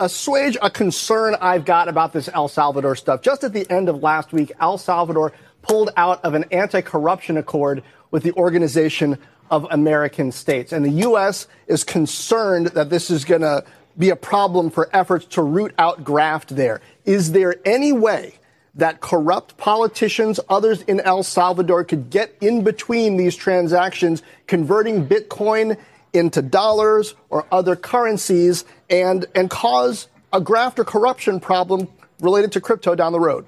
assuage a concern I've got about this El Salvador stuff. Just at the end of last week, El Salvador pulled out of an anti corruption accord with the Organization of American States. And the U.S. is concerned that this is going to be a problem for efforts to root out graft there. Is there any way that corrupt politicians, others in El Salvador could get in between these transactions, converting Bitcoin into dollars or other currencies and, and cause a graft or corruption problem related to crypto down the road?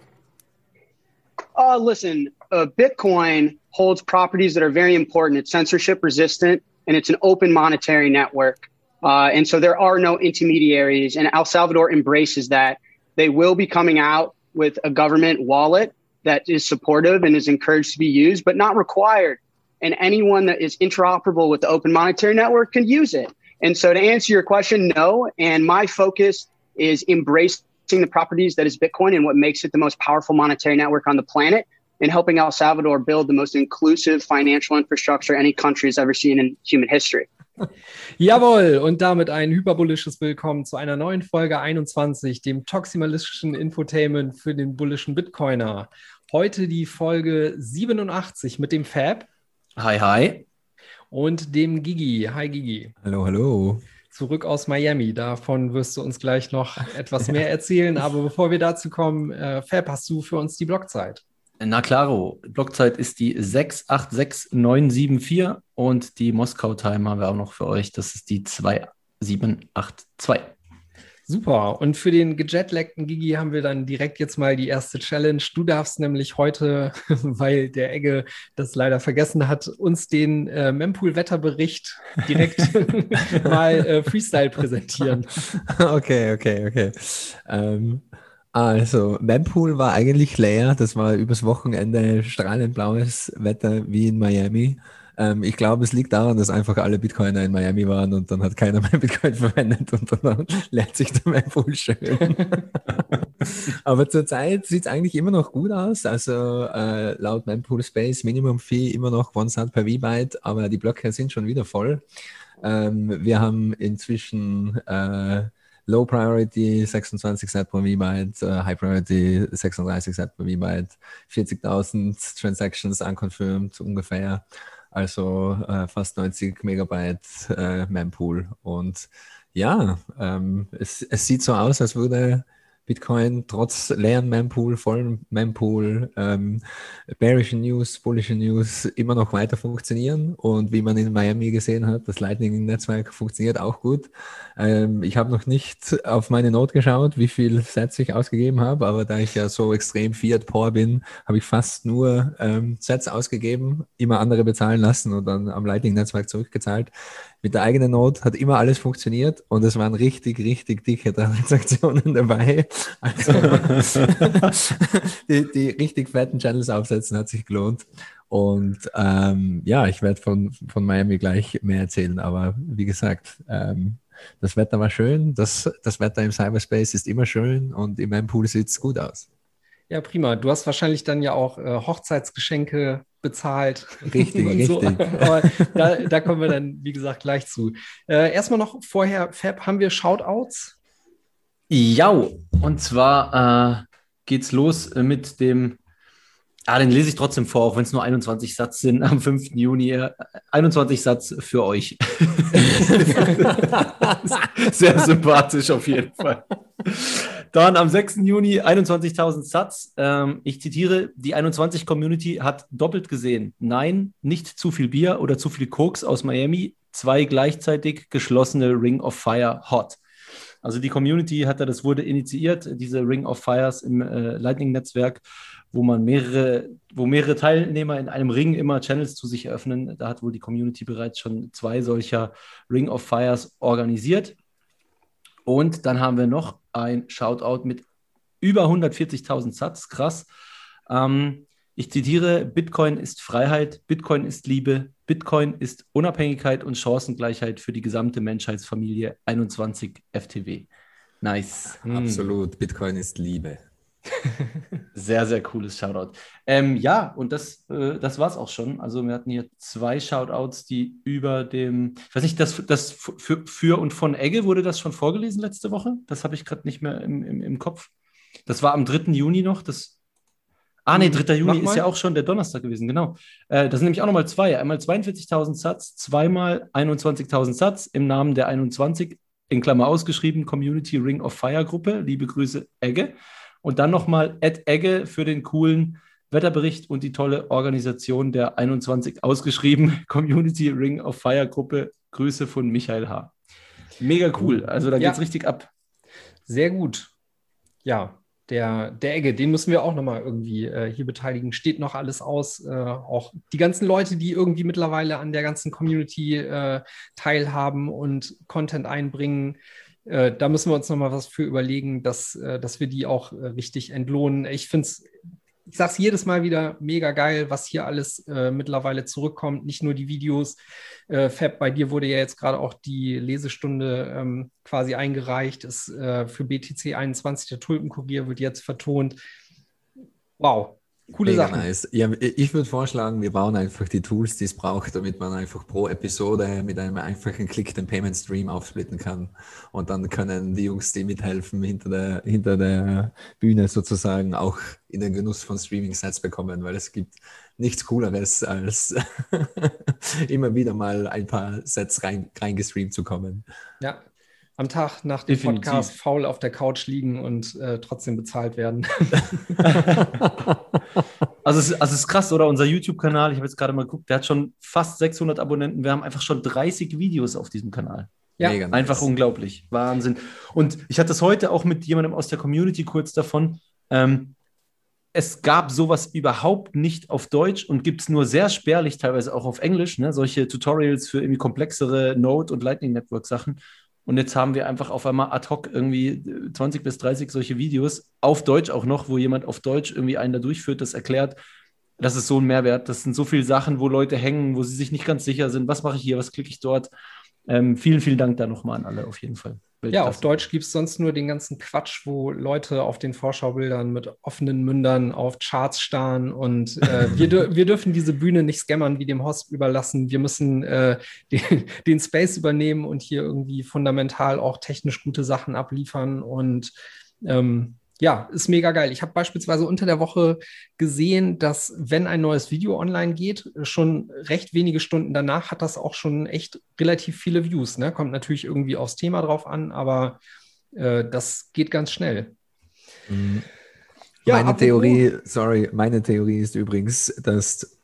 Uh, listen, uh, Bitcoin holds properties that are very important. It's censorship resistant and it's an open monetary network. Uh, and so there are no intermediaries, and El Salvador embraces that. They will be coming out with a government wallet that is supportive and is encouraged to be used, but not required. And anyone that is interoperable with the open monetary network can use it. And so to answer your question, no. And my focus is embracing the properties that is Bitcoin and what makes it the most powerful monetary network on the planet and helping El Salvador build the most inclusive financial infrastructure any country has ever seen in human history. Jawohl, und damit ein hyperbullisches Willkommen zu einer neuen Folge 21, dem toximalistischen Infotainment für den bullischen Bitcoiner. Heute die Folge 87 mit dem Fab. Hi, hi. Und dem Gigi. Hi, Gigi. Hallo, hallo. Zurück aus Miami. Davon wirst du uns gleich noch etwas mehr erzählen. Aber bevor wir dazu kommen, äh, Fab, hast du für uns die Blockzeit? Na klaro, Blockzeit ist die 686974 und die Moskau-Time haben wir auch noch für euch. Das ist die 2782. Super. Und für den gejetlagten Gigi haben wir dann direkt jetzt mal die erste Challenge. Du darfst nämlich heute, weil der Egge das leider vergessen hat, uns den äh, Mempool-Wetterbericht direkt mal äh, Freestyle präsentieren. Okay, okay, okay. Ähm, also, Mempool war eigentlich leer. Das war übers Wochenende strahlend blaues Wetter wie in Miami. Ähm, ich glaube, es liegt daran, dass einfach alle Bitcoiner in Miami waren und dann hat keiner mehr Bitcoin verwendet und dann lernt sich der Mempool schön. Aber zurzeit sieht es eigentlich immer noch gut aus. Also äh, laut Mempool Space Minimum Fee immer noch One Cent per V-Byte, aber die Blöcke sind schon wieder voll. Ähm, wir haben inzwischen äh, Low Priority 26 Cent pro V-Byte, uh, High Priority 36 Cent pro V-Byte, 40.000 Transactions unconfirmed ungefähr, also uh, fast 90 Megabyte uh, Mempool. Und ja, ähm, es, es sieht so aus, als würde Bitcoin trotz leeren Mempool, vollen Mempool, ähm, bearischen News, bullischen News immer noch weiter funktionieren. Und wie man in Miami gesehen hat, das Lightning-Netzwerk funktioniert auch gut. Ähm, ich habe noch nicht auf meine Note geschaut, wie viel Sets ich ausgegeben habe, aber da ich ja so extrem Fiat Poor bin, habe ich fast nur ähm, Sets ausgegeben, immer andere bezahlen lassen und dann am Lightning-Netzwerk zurückgezahlt mit der eigenen Note hat immer alles funktioniert und es waren richtig, richtig dicke Transaktionen dabei. Also die, die richtig fetten Channels aufsetzen hat sich gelohnt. Und ähm, ja, ich werde von, von Miami gleich mehr erzählen, aber wie gesagt, ähm, das Wetter war schön, das, das Wetter im Cyberspace ist immer schön und im M-Pool sieht es gut aus. Ja, prima. Du hast wahrscheinlich dann ja auch äh, Hochzeitsgeschenke bezahlt. Richtig, richtig. Aber da, da, kommen wir dann, wie gesagt, gleich zu. Äh, erstmal noch vorher, Fab, haben wir Shoutouts? Ja, und zwar äh, geht's los mit dem, ah, den lese ich trotzdem vor, auch wenn es nur 21 Satz sind am 5. Juni. 21 Satz für euch. Sehr sympathisch auf jeden Fall. Dann am 6. Juni 21.000 Satz. Ähm, ich zitiere, die 21 Community hat doppelt gesehen. Nein, nicht zu viel Bier oder zu viel Koks aus Miami. Zwei gleichzeitig geschlossene Ring of Fire Hot. Also die Community hat da, das wurde initiiert, diese Ring of Fires im äh, Lightning-Netzwerk, wo man mehrere, wo mehrere Teilnehmer in einem Ring immer Channels zu sich eröffnen. Da hat wohl die Community bereits schon zwei solcher Ring of Fires organisiert. Und dann haben wir noch ein Shoutout mit über 140.000 Satz, krass. Ähm, ich zitiere, Bitcoin ist Freiheit, Bitcoin ist Liebe, Bitcoin ist Unabhängigkeit und Chancengleichheit für die gesamte Menschheitsfamilie 21 FTW. Nice. Absolut, Bitcoin ist Liebe. sehr, sehr cooles Shoutout. Ähm, ja, und das, äh, das war es auch schon. Also wir hatten hier zwei Shoutouts, die über dem, ich weiß nicht, das, das für, für und von Egge wurde das schon vorgelesen letzte Woche? Das habe ich gerade nicht mehr im, im, im Kopf. Das war am 3. Juni noch. Das, ah, nee, 3. Juni ist ja auch schon der Donnerstag gewesen, genau. Äh, das sind nämlich auch nochmal zwei. Einmal 42.000 Satz, zweimal 21.000 Satz im Namen der 21, in Klammer ausgeschrieben, Community Ring of Fire Gruppe. Liebe Grüße, Egge. Und dann nochmal Ed Egge für den coolen Wetterbericht und die tolle Organisation der 21 ausgeschrieben Community Ring of Fire Gruppe. Grüße von Michael H. Mega cool. Also da ja. geht's richtig ab. Sehr gut. Ja, der, der Egge, den müssen wir auch nochmal irgendwie äh, hier beteiligen. Steht noch alles aus. Äh, auch die ganzen Leute, die irgendwie mittlerweile an der ganzen Community äh, teilhaben und Content einbringen. Äh, da müssen wir uns nochmal was für überlegen, dass, äh, dass wir die auch äh, richtig entlohnen. Ich finde es, ich sage es jedes Mal wieder, mega geil, was hier alles äh, mittlerweile zurückkommt. Nicht nur die Videos. Äh, Fab, bei dir wurde ja jetzt gerade auch die Lesestunde ähm, quasi eingereicht. Ist äh, für BTC 21 der Tulpenkurier wird jetzt vertont. Wow, Coole Mega Sachen. Nice. Ja, ich würde vorschlagen, wir bauen einfach die Tools, die es braucht, damit man einfach pro Episode mit einem einfachen Klick den Payment Stream aufsplitten kann. Und dann können die Jungs, die mithelfen, hinter der, hinter der Bühne sozusagen auch in den Genuss von Streaming-Sets bekommen, weil es gibt nichts Cooleres, als immer wieder mal ein paar Sets rein, reingestreamt zu kommen. Ja, am Tag nach dem Definitiv. Podcast faul auf der Couch liegen und äh, trotzdem bezahlt werden. also, es, also es ist krass, oder? Unser YouTube-Kanal, ich habe jetzt gerade mal geguckt, der hat schon fast 600 Abonnenten. Wir haben einfach schon 30 Videos auf diesem Kanal. Ja, Mega einfach nice. unglaublich. Wahnsinn. Und ich hatte das heute auch mit jemandem aus der Community kurz davon. Ähm, es gab sowas überhaupt nicht auf Deutsch und gibt es nur sehr spärlich, teilweise auch auf Englisch, ne? solche Tutorials für irgendwie komplexere Node- und Lightning Network-Sachen. Und jetzt haben wir einfach auf einmal ad hoc irgendwie 20 bis 30 solche Videos, auf Deutsch auch noch, wo jemand auf Deutsch irgendwie einen da durchführt, das erklärt. Das ist so ein Mehrwert. Das sind so viele Sachen, wo Leute hängen, wo sie sich nicht ganz sicher sind, was mache ich hier, was klicke ich dort. Ähm, vielen, vielen Dank da nochmal an alle auf jeden Fall. Ja, auf Deutsch gibt es sonst nur den ganzen Quatsch, wo Leute auf den Vorschaubildern mit offenen Mündern auf Charts starren und äh, wir, wir dürfen diese Bühne nicht scammern wie dem Host überlassen. Wir müssen äh, den, den, Space übernehmen und hier irgendwie fundamental auch technisch gute Sachen abliefern und ähm, ja, ist mega geil. Ich habe beispielsweise unter der Woche gesehen, dass wenn ein neues Video online geht, schon recht wenige Stunden danach hat das auch schon echt relativ viele Views. Ne? Kommt natürlich irgendwie aufs Thema drauf an, aber äh, das geht ganz schnell. Mhm. Ja, meine Theorie, sorry, meine Theorie ist übrigens, dass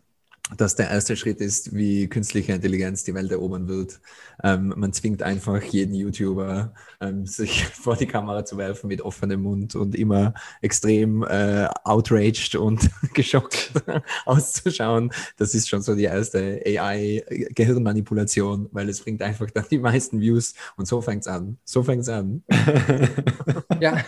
dass der erste Schritt ist, wie künstliche Intelligenz die Welt erobern wird. Ähm, man zwingt einfach jeden YouTuber, ähm, sich vor die Kamera zu werfen mit offenem Mund und immer extrem äh, outraged und geschockt auszuschauen. Das ist schon so die erste AI-Gehirnmanipulation, weil es bringt einfach dann die meisten Views und so fängt es an. So fängt es an. ja.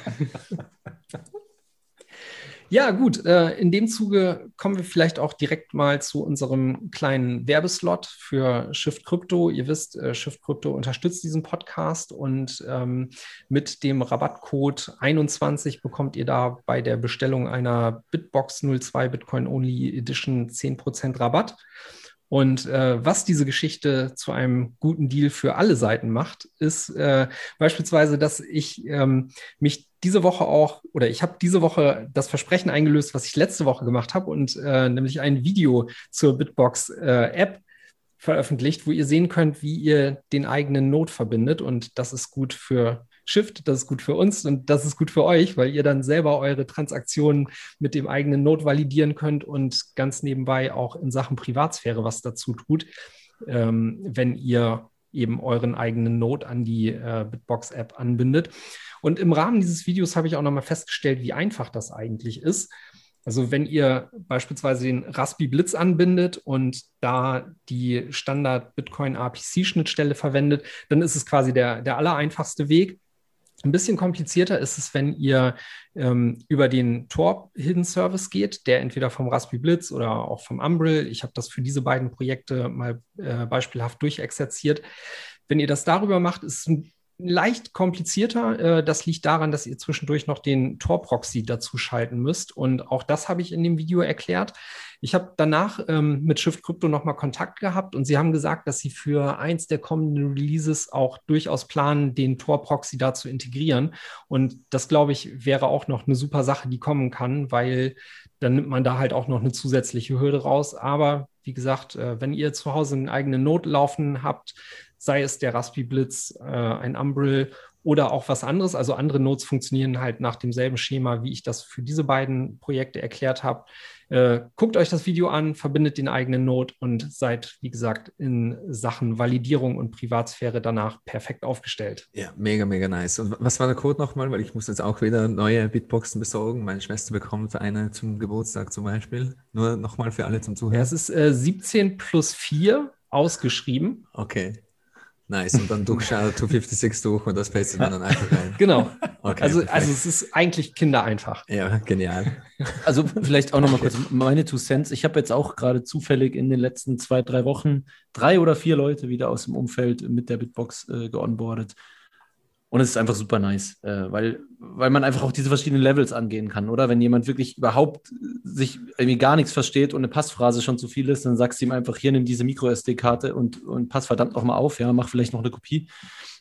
Ja, gut. Äh, in dem Zuge kommen wir vielleicht auch direkt mal zu unserem kleinen Werbeslot für Shift Crypto. Ihr wisst, äh, Shift Crypto unterstützt diesen Podcast und ähm, mit dem Rabattcode 21 bekommt ihr da bei der Bestellung einer Bitbox 02 Bitcoin Only Edition 10% Rabatt. Und äh, was diese Geschichte zu einem guten Deal für alle Seiten macht, ist äh, beispielsweise, dass ich ähm, mich diese Woche auch, oder ich habe diese Woche das Versprechen eingelöst, was ich letzte Woche gemacht habe, und äh, nämlich ein Video zur Bitbox-App äh, veröffentlicht, wo ihr sehen könnt, wie ihr den eigenen Node verbindet. Und das ist gut für Shift, das ist gut für uns und das ist gut für euch, weil ihr dann selber eure Transaktionen mit dem eigenen Node validieren könnt und ganz nebenbei auch in Sachen Privatsphäre was dazu tut, ähm, wenn ihr eben euren eigenen Node an die äh, Bitbox-App anbindet. Und im Rahmen dieses Videos habe ich auch nochmal festgestellt, wie einfach das eigentlich ist. Also wenn ihr beispielsweise den Raspi Blitz anbindet und da die Standard Bitcoin RPC-Schnittstelle verwendet, dann ist es quasi der, der allereinfachste Weg. Ein bisschen komplizierter ist es, wenn ihr ähm, über den Tor Hidden Service geht, der entweder vom Raspberry Blitz oder auch vom Umbrel, ich habe das für diese beiden Projekte mal äh, beispielhaft durchexerziert. Wenn ihr das darüber macht, ist es ein leicht komplizierter. Äh, das liegt daran, dass ihr zwischendurch noch den Tor-Proxy dazu schalten müsst. Und auch das habe ich in dem Video erklärt. Ich habe danach ähm, mit Shift Crypto nochmal Kontakt gehabt und sie haben gesagt, dass sie für eins der kommenden Releases auch durchaus planen, den Tor-Proxy da zu integrieren. Und das, glaube ich, wäre auch noch eine super Sache, die kommen kann, weil dann nimmt man da halt auch noch eine zusätzliche Hürde raus. Aber wie gesagt, äh, wenn ihr zu Hause einen eigenen Node laufen habt, sei es der Raspi Blitz, äh, ein Umbrill oder auch was anderes. Also andere Nodes funktionieren halt nach demselben Schema, wie ich das für diese beiden Projekte erklärt habe. Äh, guckt euch das Video an, verbindet den eigenen Node und seid, wie gesagt, in Sachen Validierung und Privatsphäre danach perfekt aufgestellt. Ja, mega, mega nice. Und was war der Code nochmal? Weil ich muss jetzt auch wieder neue Bitboxen besorgen. Meine Schwester bekommt eine zum Geburtstag zum Beispiel. Nur nochmal für alle zum Zuhören. Ja, es ist äh, 17 plus 4 ausgeschrieben. Okay. Nice. Und dann durchschaut 256 durch und das pastet man dann einfach rein. Genau. Okay, also, also es ist eigentlich kindereinfach. Ja, genial. Also vielleicht auch nochmal kurz meine Two Cents. Ich habe jetzt auch gerade zufällig in den letzten zwei, drei Wochen drei oder vier Leute wieder aus dem Umfeld mit der Bitbox äh, geonboardet. Und es ist einfach super nice, äh, weil, weil man einfach auch diese verschiedenen Levels angehen kann, oder? Wenn jemand wirklich überhaupt sich irgendwie gar nichts versteht und eine Passphrase schon zu viel ist, dann sagst du ihm einfach, hier nimm diese Micro-SD-Karte und, und pass verdammt nochmal auf, ja, mach vielleicht noch eine Kopie.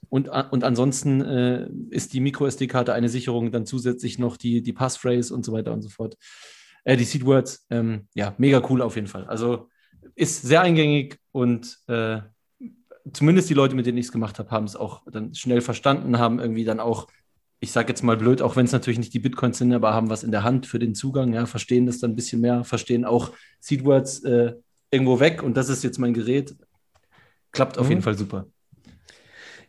Und, und ansonsten äh, ist die Micro-SD-Karte eine Sicherung, dann zusätzlich noch die, die Passphrase und so weiter und so fort. Äh, die Seedwords, ähm, ja, mega cool auf jeden Fall. Also ist sehr eingängig und äh, zumindest die Leute, mit denen ich es gemacht habe, haben es auch dann schnell verstanden, haben irgendwie dann auch, ich sage jetzt mal blöd, auch wenn es natürlich nicht die Bitcoins sind, aber haben was in der Hand für den Zugang, ja, verstehen das dann ein bisschen mehr, verstehen auch Seedwords äh, irgendwo weg und das ist jetzt mein Gerät. Klappt auf mhm. jeden Fall super.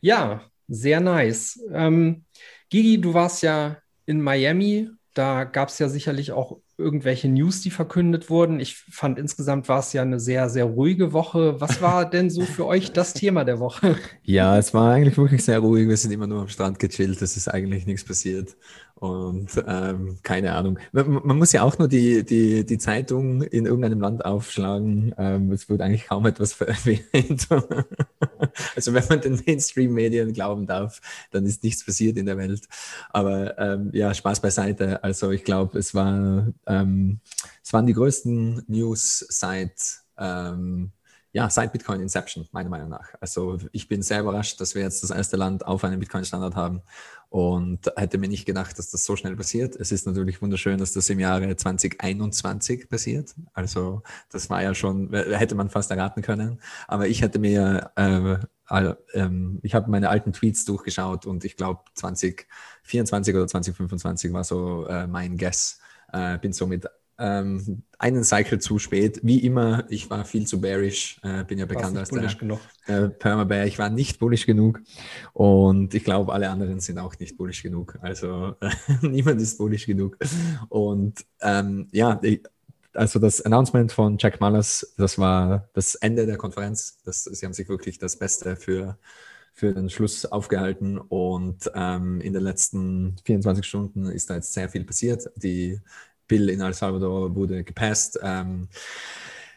Ja, sehr nice. Ähm, Gigi, du warst ja in Miami. Da gab es ja sicherlich auch irgendwelche News, die verkündet wurden. Ich fand insgesamt war es ja eine sehr, sehr ruhige Woche. Was war denn so für euch das Thema der Woche? Ja, es war eigentlich wirklich sehr ruhig. Wir sind immer nur am Strand gechillt. Es ist eigentlich nichts passiert. Und ähm, keine Ahnung. Man, man, muss ja auch nur die, die, die Zeitung in irgendeinem Land aufschlagen. Ähm, es wird eigentlich kaum etwas erwähnt. also wenn man den Mainstream-Medien glauben darf, dann ist nichts passiert in der Welt. Aber ähm, ja, Spaß beiseite. Also ich glaube, es war ähm, es waren die größten News seit ähm, ja, seit Bitcoin Inception, meiner Meinung nach. Also ich bin sehr überrascht, dass wir jetzt das erste Land auf einem Bitcoin-Standard haben und hätte mir nicht gedacht, dass das so schnell passiert. Es ist natürlich wunderschön, dass das im Jahre 2021 passiert. Also das war ja schon, hätte man fast erraten können. Aber ich hätte mir, äh, äh, ich habe meine alten Tweets durchgeschaut und ich glaube 2024 oder 2025 war so äh, mein Guess. Äh, bin somit ähm, einen Cycle zu spät. Wie immer, ich war viel zu bearish, äh, bin ja bekannt als der äh, Permabear. Ich war nicht bullish genug und ich glaube, alle anderen sind auch nicht bullish genug. Also äh, niemand ist bullish genug. Und ähm, ja, ich, also das Announcement von Jack Mullers, das war das Ende der Konferenz. Das, sie haben sich wirklich das Beste für für den Schluss aufgehalten und ähm, in den letzten 24 Stunden ist da jetzt sehr viel passiert. Die Bill in El Salvador wurde gepasst. Ähm,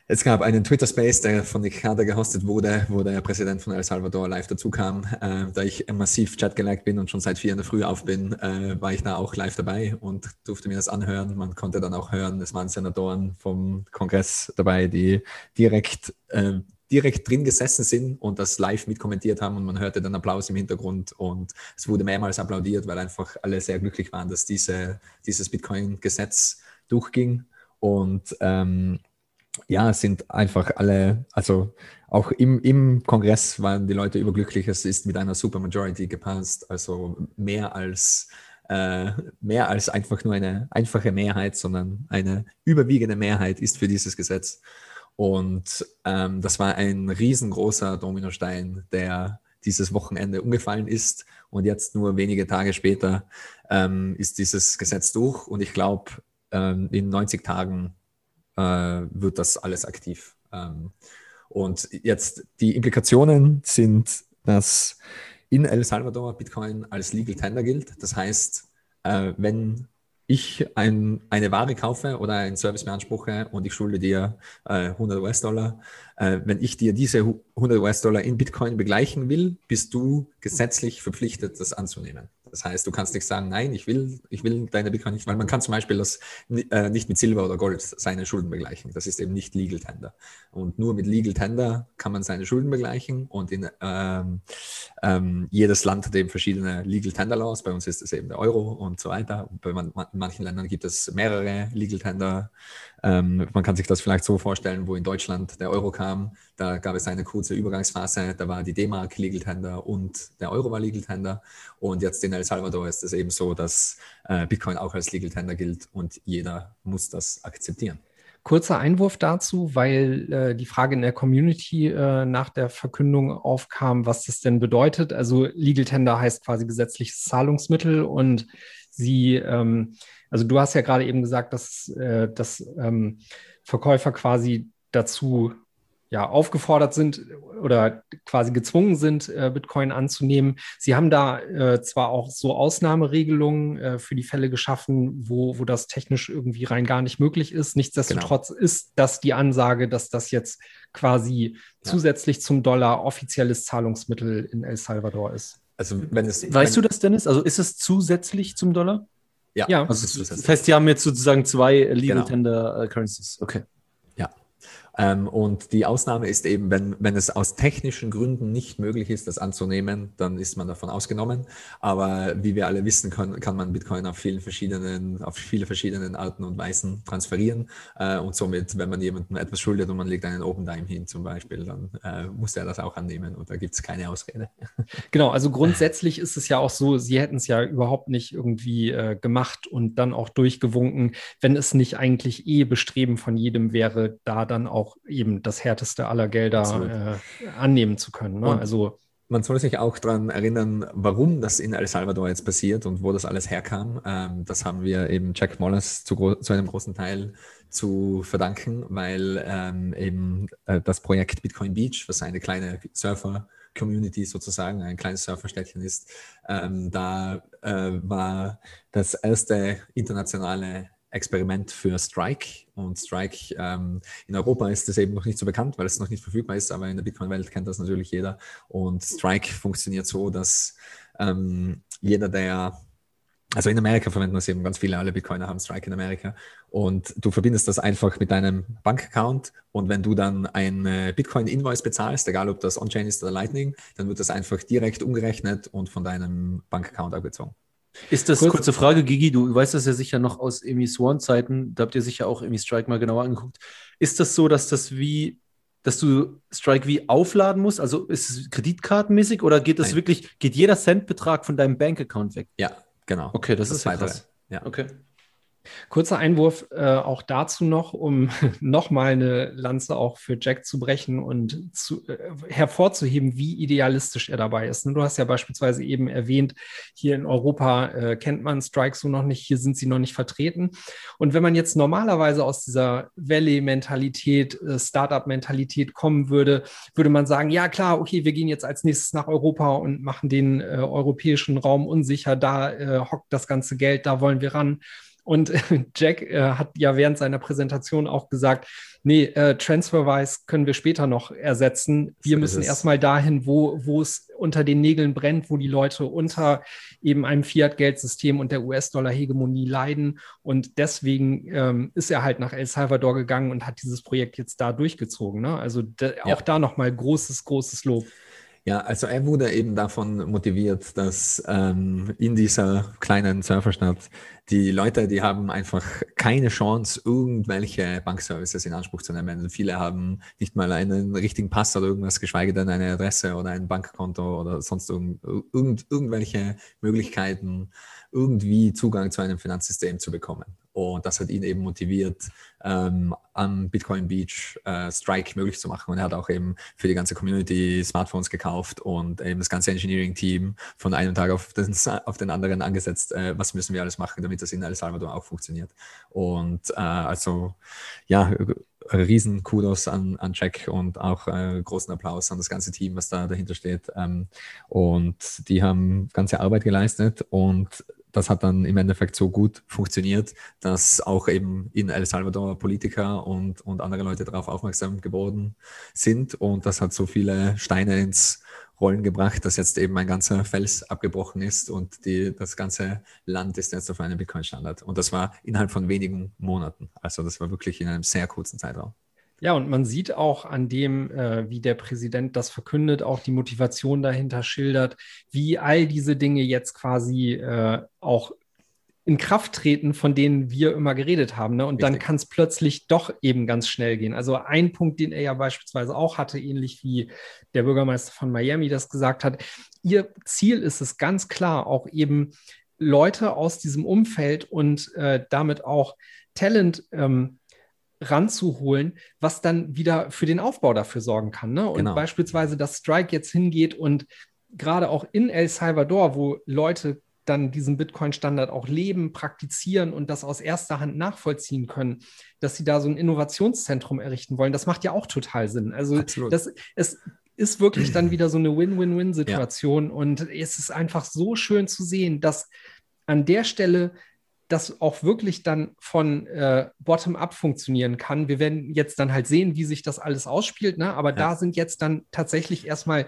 es gab einen Twitter-Space, der von Carter gehostet wurde, wo der Präsident von El Salvador live dazu kam. Äh, da ich massiv chatgeliked bin und schon seit vier in der Früh auf bin, äh, war ich da auch live dabei und durfte mir das anhören. Man konnte dann auch hören, es waren Senatoren vom Kongress dabei, die direkt äh, direkt drin gesessen sind und das live mitkommentiert haben und man hörte dann Applaus im Hintergrund und es wurde mehrmals applaudiert, weil einfach alle sehr glücklich waren, dass diese, dieses Bitcoin-Gesetz durchging und ähm, ja, sind einfach alle, also auch im, im Kongress waren die Leute überglücklich, es ist mit einer Supermajority gepasst, also mehr als äh, mehr als einfach nur eine einfache Mehrheit, sondern eine überwiegende Mehrheit ist für dieses Gesetz. Und ähm, das war ein riesengroßer Dominostein, der dieses Wochenende umgefallen ist. Und jetzt nur wenige Tage später ähm, ist dieses Gesetz durch. Und ich glaube, ähm, in 90 Tagen äh, wird das alles aktiv. Ähm, und jetzt die Implikationen sind, dass in El Salvador Bitcoin als Legal Tender gilt. Das heißt, äh, wenn ich ein, eine Ware kaufe oder einen Service beanspruche und ich schulde dir äh, 100 US-Dollar, äh, wenn ich dir diese 100 US-Dollar in Bitcoin begleichen will, bist du gesetzlich verpflichtet, das anzunehmen. Das heißt, du kannst nicht sagen, nein, ich will, ich will deine Bitcoin nicht, weil man kann zum Beispiel das äh, nicht mit Silber oder Gold seine Schulden begleichen. Das ist eben nicht Legal Tender. Und nur mit Legal Tender kann man seine Schulden begleichen und in ähm, ähm, jedes Land hat eben verschiedene Legal Tender Laws. Bei uns ist es eben der Euro und so weiter. Bei man, manchen Ländern gibt es mehrere Legal Tender ähm, man kann sich das vielleicht so vorstellen, wo in Deutschland der Euro kam, da gab es eine kurze Übergangsphase, da war die D-Mark Legal Tender und der Euro war Legal Tender. Und jetzt in El Salvador ist es eben so, dass äh, Bitcoin auch als Legal Tender gilt und jeder muss das akzeptieren. Kurzer Einwurf dazu, weil äh, die Frage in der Community äh, nach der Verkündung aufkam, was das denn bedeutet. Also Legal Tender heißt quasi gesetzliches Zahlungsmittel und sie ähm, also du hast ja gerade eben gesagt, dass, äh, dass ähm, Verkäufer quasi dazu ja, aufgefordert sind oder quasi gezwungen sind, äh, Bitcoin anzunehmen. Sie haben da äh, zwar auch so Ausnahmeregelungen äh, für die Fälle geschaffen, wo, wo das technisch irgendwie rein gar nicht möglich ist. Nichtsdestotrotz genau. ist das die Ansage, dass das jetzt quasi ja. zusätzlich zum Dollar offizielles Zahlungsmittel in El Salvador ist. Also wenn es, weißt wenn, du das, Dennis? Also ist es zusätzlich zum Dollar? Ja, ja. Also das heißt, die haben jetzt sozusagen zwei Legal genau. Tender Currencies. Okay. Ähm, und die Ausnahme ist eben, wenn, wenn es aus technischen Gründen nicht möglich ist, das anzunehmen, dann ist man davon ausgenommen. Aber wie wir alle wissen, kann, kann man Bitcoin auf vielen verschiedenen, auf viele verschiedenen Arten und Weisen transferieren. Äh, und somit, wenn man jemandem etwas schuldet und man legt einen Open Dime hin zum Beispiel, dann äh, muss er das auch annehmen und da gibt es keine Ausrede. Genau, also grundsätzlich ist es ja auch so, sie hätten es ja überhaupt nicht irgendwie äh, gemacht und dann auch durchgewunken, wenn es nicht eigentlich eh Bestreben von jedem wäre, da dann auch auch eben das härteste aller Gelder äh, annehmen zu können. Ne? Also man soll sich auch daran erinnern, warum das in El Salvador jetzt passiert und wo das alles herkam. Ähm, das haben wir eben Jack Mollers zu, zu, einem großen Teil zu verdanken, weil ähm, eben äh, das Projekt Bitcoin Beach, was eine kleine Surfer-Community sozusagen, ein kleines Surferstädtchen ist, ähm, da äh, war das erste internationale Experiment für Strike. Und Strike ähm, in Europa ist das eben noch nicht so bekannt, weil es noch nicht verfügbar ist, aber in der Bitcoin-Welt kennt das natürlich jeder. Und Strike funktioniert so, dass ähm, jeder, der also in Amerika verwenden das eben ganz viele, alle Bitcoiner haben Strike in Amerika. Und du verbindest das einfach mit deinem Bankaccount. Und wenn du dann ein Bitcoin-Invoice bezahlst, egal ob das On-Chain ist oder Lightning, dann wird das einfach direkt umgerechnet und von deinem Bankaccount abgezogen. Ist das, Kurz, kurze Frage, Gigi, du weißt das ja sicher noch aus Amy Swan-Zeiten, da habt ihr sicher auch Amy Strike mal genauer angeguckt. Ist das so, dass das wie, dass du Strike wie aufladen musst? Also ist es kreditkartenmäßig oder geht das wirklich, geht jeder Centbetrag von deinem Bankaccount weg? Ja, genau. Okay, das, das ist ja krass. Ja. Okay. Kurzer Einwurf äh, auch dazu noch, um nochmal eine Lanze auch für Jack zu brechen und zu, äh, hervorzuheben, wie idealistisch er dabei ist. Du hast ja beispielsweise eben erwähnt, hier in Europa äh, kennt man Strike so noch nicht, hier sind sie noch nicht vertreten. Und wenn man jetzt normalerweise aus dieser Valley-Mentalität, äh, Startup-Mentalität kommen würde, würde man sagen, ja klar, okay, wir gehen jetzt als nächstes nach Europa und machen den äh, europäischen Raum unsicher, da äh, hockt das ganze Geld, da wollen wir ran. Und Jack äh, hat ja während seiner Präsentation auch gesagt, nee, äh, TransferWise können wir später noch ersetzen. Wir so müssen erstmal dahin, wo, wo es unter den Nägeln brennt, wo die Leute unter eben einem Fiat-Geldsystem und der US-Dollar-Hegemonie leiden. Und deswegen ähm, ist er halt nach El Salvador gegangen und hat dieses Projekt jetzt da durchgezogen. Ne? Also ja. auch da nochmal großes, großes Lob. Ja, also er wurde eben davon motiviert, dass ähm, in dieser kleinen Surferstadt die Leute, die haben einfach keine Chance, irgendwelche Bankservices in Anspruch zu nehmen. Viele haben nicht mal einen richtigen Pass oder irgendwas, geschweige denn eine Adresse oder ein Bankkonto oder sonst irgend, irgend, irgendwelche Möglichkeiten, irgendwie Zugang zu einem Finanzsystem zu bekommen. Und das hat ihn eben motiviert, ähm, am Bitcoin Beach äh, Strike möglich zu machen. Und er hat auch eben für die ganze Community Smartphones gekauft und eben das ganze Engineering-Team von einem Tag auf den, auf den anderen angesetzt. Äh, was müssen wir alles machen, damit das in El Salvador auch funktioniert? Und äh, also, ja, riesen Kudos an, an Jack und auch äh, großen Applaus an das ganze Team, was da dahinter steht. Ähm, und die haben ganze Arbeit geleistet und das hat dann im Endeffekt so gut funktioniert, dass auch eben in El Salvador Politiker und, und andere Leute darauf aufmerksam geworden sind. Und das hat so viele Steine ins Rollen gebracht, dass jetzt eben ein ganzer Fels abgebrochen ist und die, das ganze Land ist jetzt auf einem Bitcoin-Standard. Und das war innerhalb von wenigen Monaten. Also das war wirklich in einem sehr kurzen Zeitraum. Ja, und man sieht auch an dem, äh, wie der Präsident das verkündet, auch die Motivation dahinter schildert, wie all diese Dinge jetzt quasi äh, auch in Kraft treten, von denen wir immer geredet haben. Ne? Und Richtig. dann kann es plötzlich doch eben ganz schnell gehen. Also ein Punkt, den er ja beispielsweise auch hatte, ähnlich wie der Bürgermeister von Miami das gesagt hat, ihr Ziel ist es ganz klar, auch eben Leute aus diesem Umfeld und äh, damit auch Talent ähm, ranzuholen, was dann wieder für den Aufbau dafür sorgen kann. Ne? Und genau. beispielsweise, dass Strike jetzt hingeht und gerade auch in El Salvador, wo Leute dann diesen Bitcoin-Standard auch leben, praktizieren und das aus erster Hand nachvollziehen können, dass sie da so ein Innovationszentrum errichten wollen, das macht ja auch total Sinn. Also das, es ist wirklich dann wieder so eine Win-Win-Win-Situation ja. und es ist einfach so schön zu sehen, dass an der Stelle das auch wirklich dann von äh, bottom-up funktionieren kann. Wir werden jetzt dann halt sehen, wie sich das alles ausspielt, ne? aber ja. da sind jetzt dann tatsächlich erstmal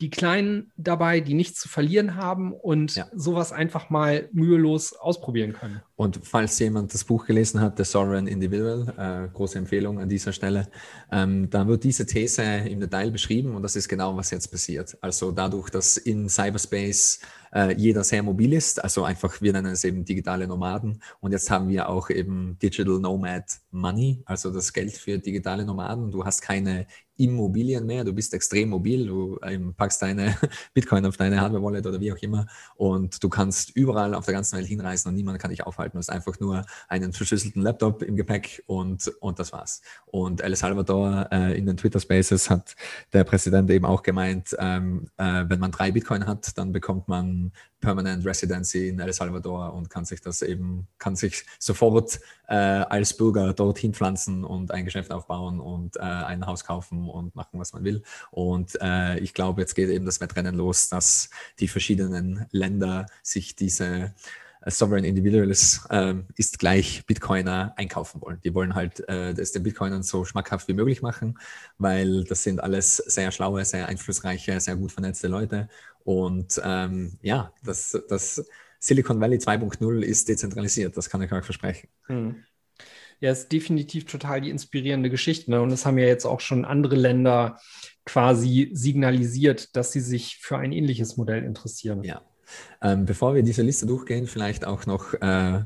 die Kleinen dabei, die nichts zu verlieren haben und ja. sowas einfach mal mühelos ausprobieren können. Und falls jemand das Buch gelesen hat, The Sovereign Individual, äh, große Empfehlung an dieser Stelle, ähm, da wird diese These im Detail beschrieben und das ist genau, was jetzt passiert. Also dadurch, dass in Cyberspace äh, jeder sehr mobil ist, also einfach, wir nennen es eben digitale Nomaden und jetzt haben wir auch eben Digital Nomad Money, also das Geld für digitale Nomaden. Du hast keine Immobilien mehr, du bist extrem mobil, du ähm, packst deine Bitcoin auf deine Hardware-Wallet oder wie auch immer und du kannst überall auf der ganzen Welt hinreisen und niemand kann dich aufhalten. Du hast einfach nur einen verschlüsselten Laptop im Gepäck und, und das war's. Und El Salvador äh, in den Twitter Spaces hat der Präsident eben auch gemeint, ähm, äh, wenn man drei Bitcoin hat, dann bekommt man Permanent Residency in El Salvador und kann sich das eben, kann sich sofort äh, als Bürger dorthin pflanzen und ein Geschäft aufbauen und äh, ein Haus kaufen und machen, was man will. Und äh, ich glaube, jetzt geht eben das Wettrennen los, dass die verschiedenen Länder sich diese äh, Sovereign Individuals äh, ist gleich Bitcoiner einkaufen wollen. Die wollen halt äh, das den Bitcoinern so schmackhaft wie möglich machen, weil das sind alles sehr schlaue, sehr einflussreiche, sehr gut vernetzte Leute und ähm, ja, das, das Silicon Valley 2.0 ist dezentralisiert, das kann ich euch versprechen. Hm. Ja, ist definitiv total die inspirierende Geschichte. Ne? Und das haben ja jetzt auch schon andere Länder quasi signalisiert, dass sie sich für ein ähnliches Modell interessieren. Ja. Ähm, bevor wir diese Liste durchgehen, vielleicht auch noch, äh,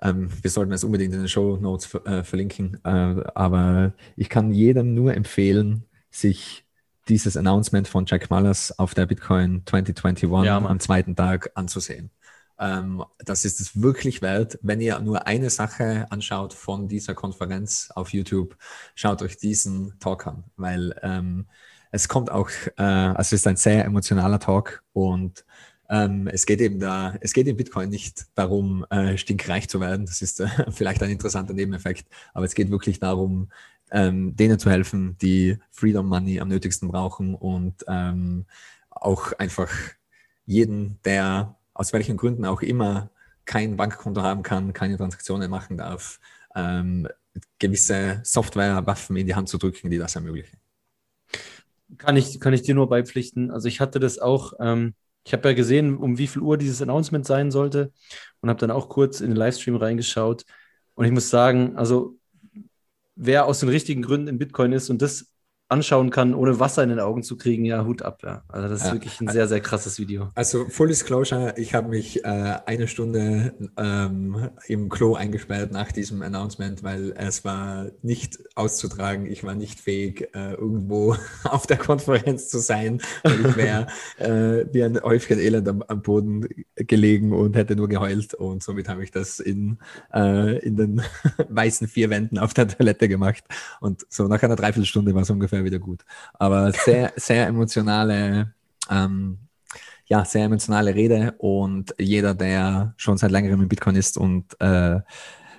ähm, wir sollten es unbedingt in den Show Notes äh, verlinken, äh, aber ich kann jedem nur empfehlen, sich dieses Announcement von Jack Mullers auf der Bitcoin 2021 ja, am zweiten Tag anzusehen. Ähm, das ist es wirklich wert. Wenn ihr nur eine Sache anschaut von dieser Konferenz auf YouTube, schaut euch diesen Talk an, weil ähm, es kommt auch, äh, also es ist ein sehr emotionaler Talk und ähm, es geht eben da, es geht in Bitcoin nicht darum, äh, stinkreich zu werden. Das ist äh, vielleicht ein interessanter Nebeneffekt, aber es geht wirklich darum, ähm, denen zu helfen, die Freedom Money am nötigsten brauchen und ähm, auch einfach jeden, der aus welchen Gründen auch immer kein Bankkonto haben kann, keine Transaktionen machen darf, ähm, gewisse Software-Waffen in die Hand zu drücken, die das ermöglichen. Kann ich, kann ich dir nur beipflichten. Also ich hatte das auch, ähm, ich habe ja gesehen, um wie viel Uhr dieses Announcement sein sollte und habe dann auch kurz in den Livestream reingeschaut. Und ich muss sagen, also wer aus den richtigen Gründen in Bitcoin ist. Und das anschauen kann, ohne Wasser in den Augen zu kriegen, ja, Hut ab. Ja. Also das ist ja. wirklich ein sehr, sehr krasses Video. Also Full Disclosure, ich habe mich äh, eine Stunde ähm, im Klo eingesperrt nach diesem Announcement, weil es war nicht auszutragen. Ich war nicht fähig, äh, irgendwo auf der Konferenz zu sein. Weil ich wäre äh, wie ein Häufchen Elend am, am, Boden gelegen und hätte nur geheult. Und somit habe ich das in, äh, in den weißen vier Wänden auf der Toilette gemacht. Und so nach einer Dreiviertelstunde war es ungefähr wieder gut. Aber sehr, sehr emotionale, ähm, ja, sehr emotionale Rede und jeder, der schon seit längerem in Bitcoin ist und äh,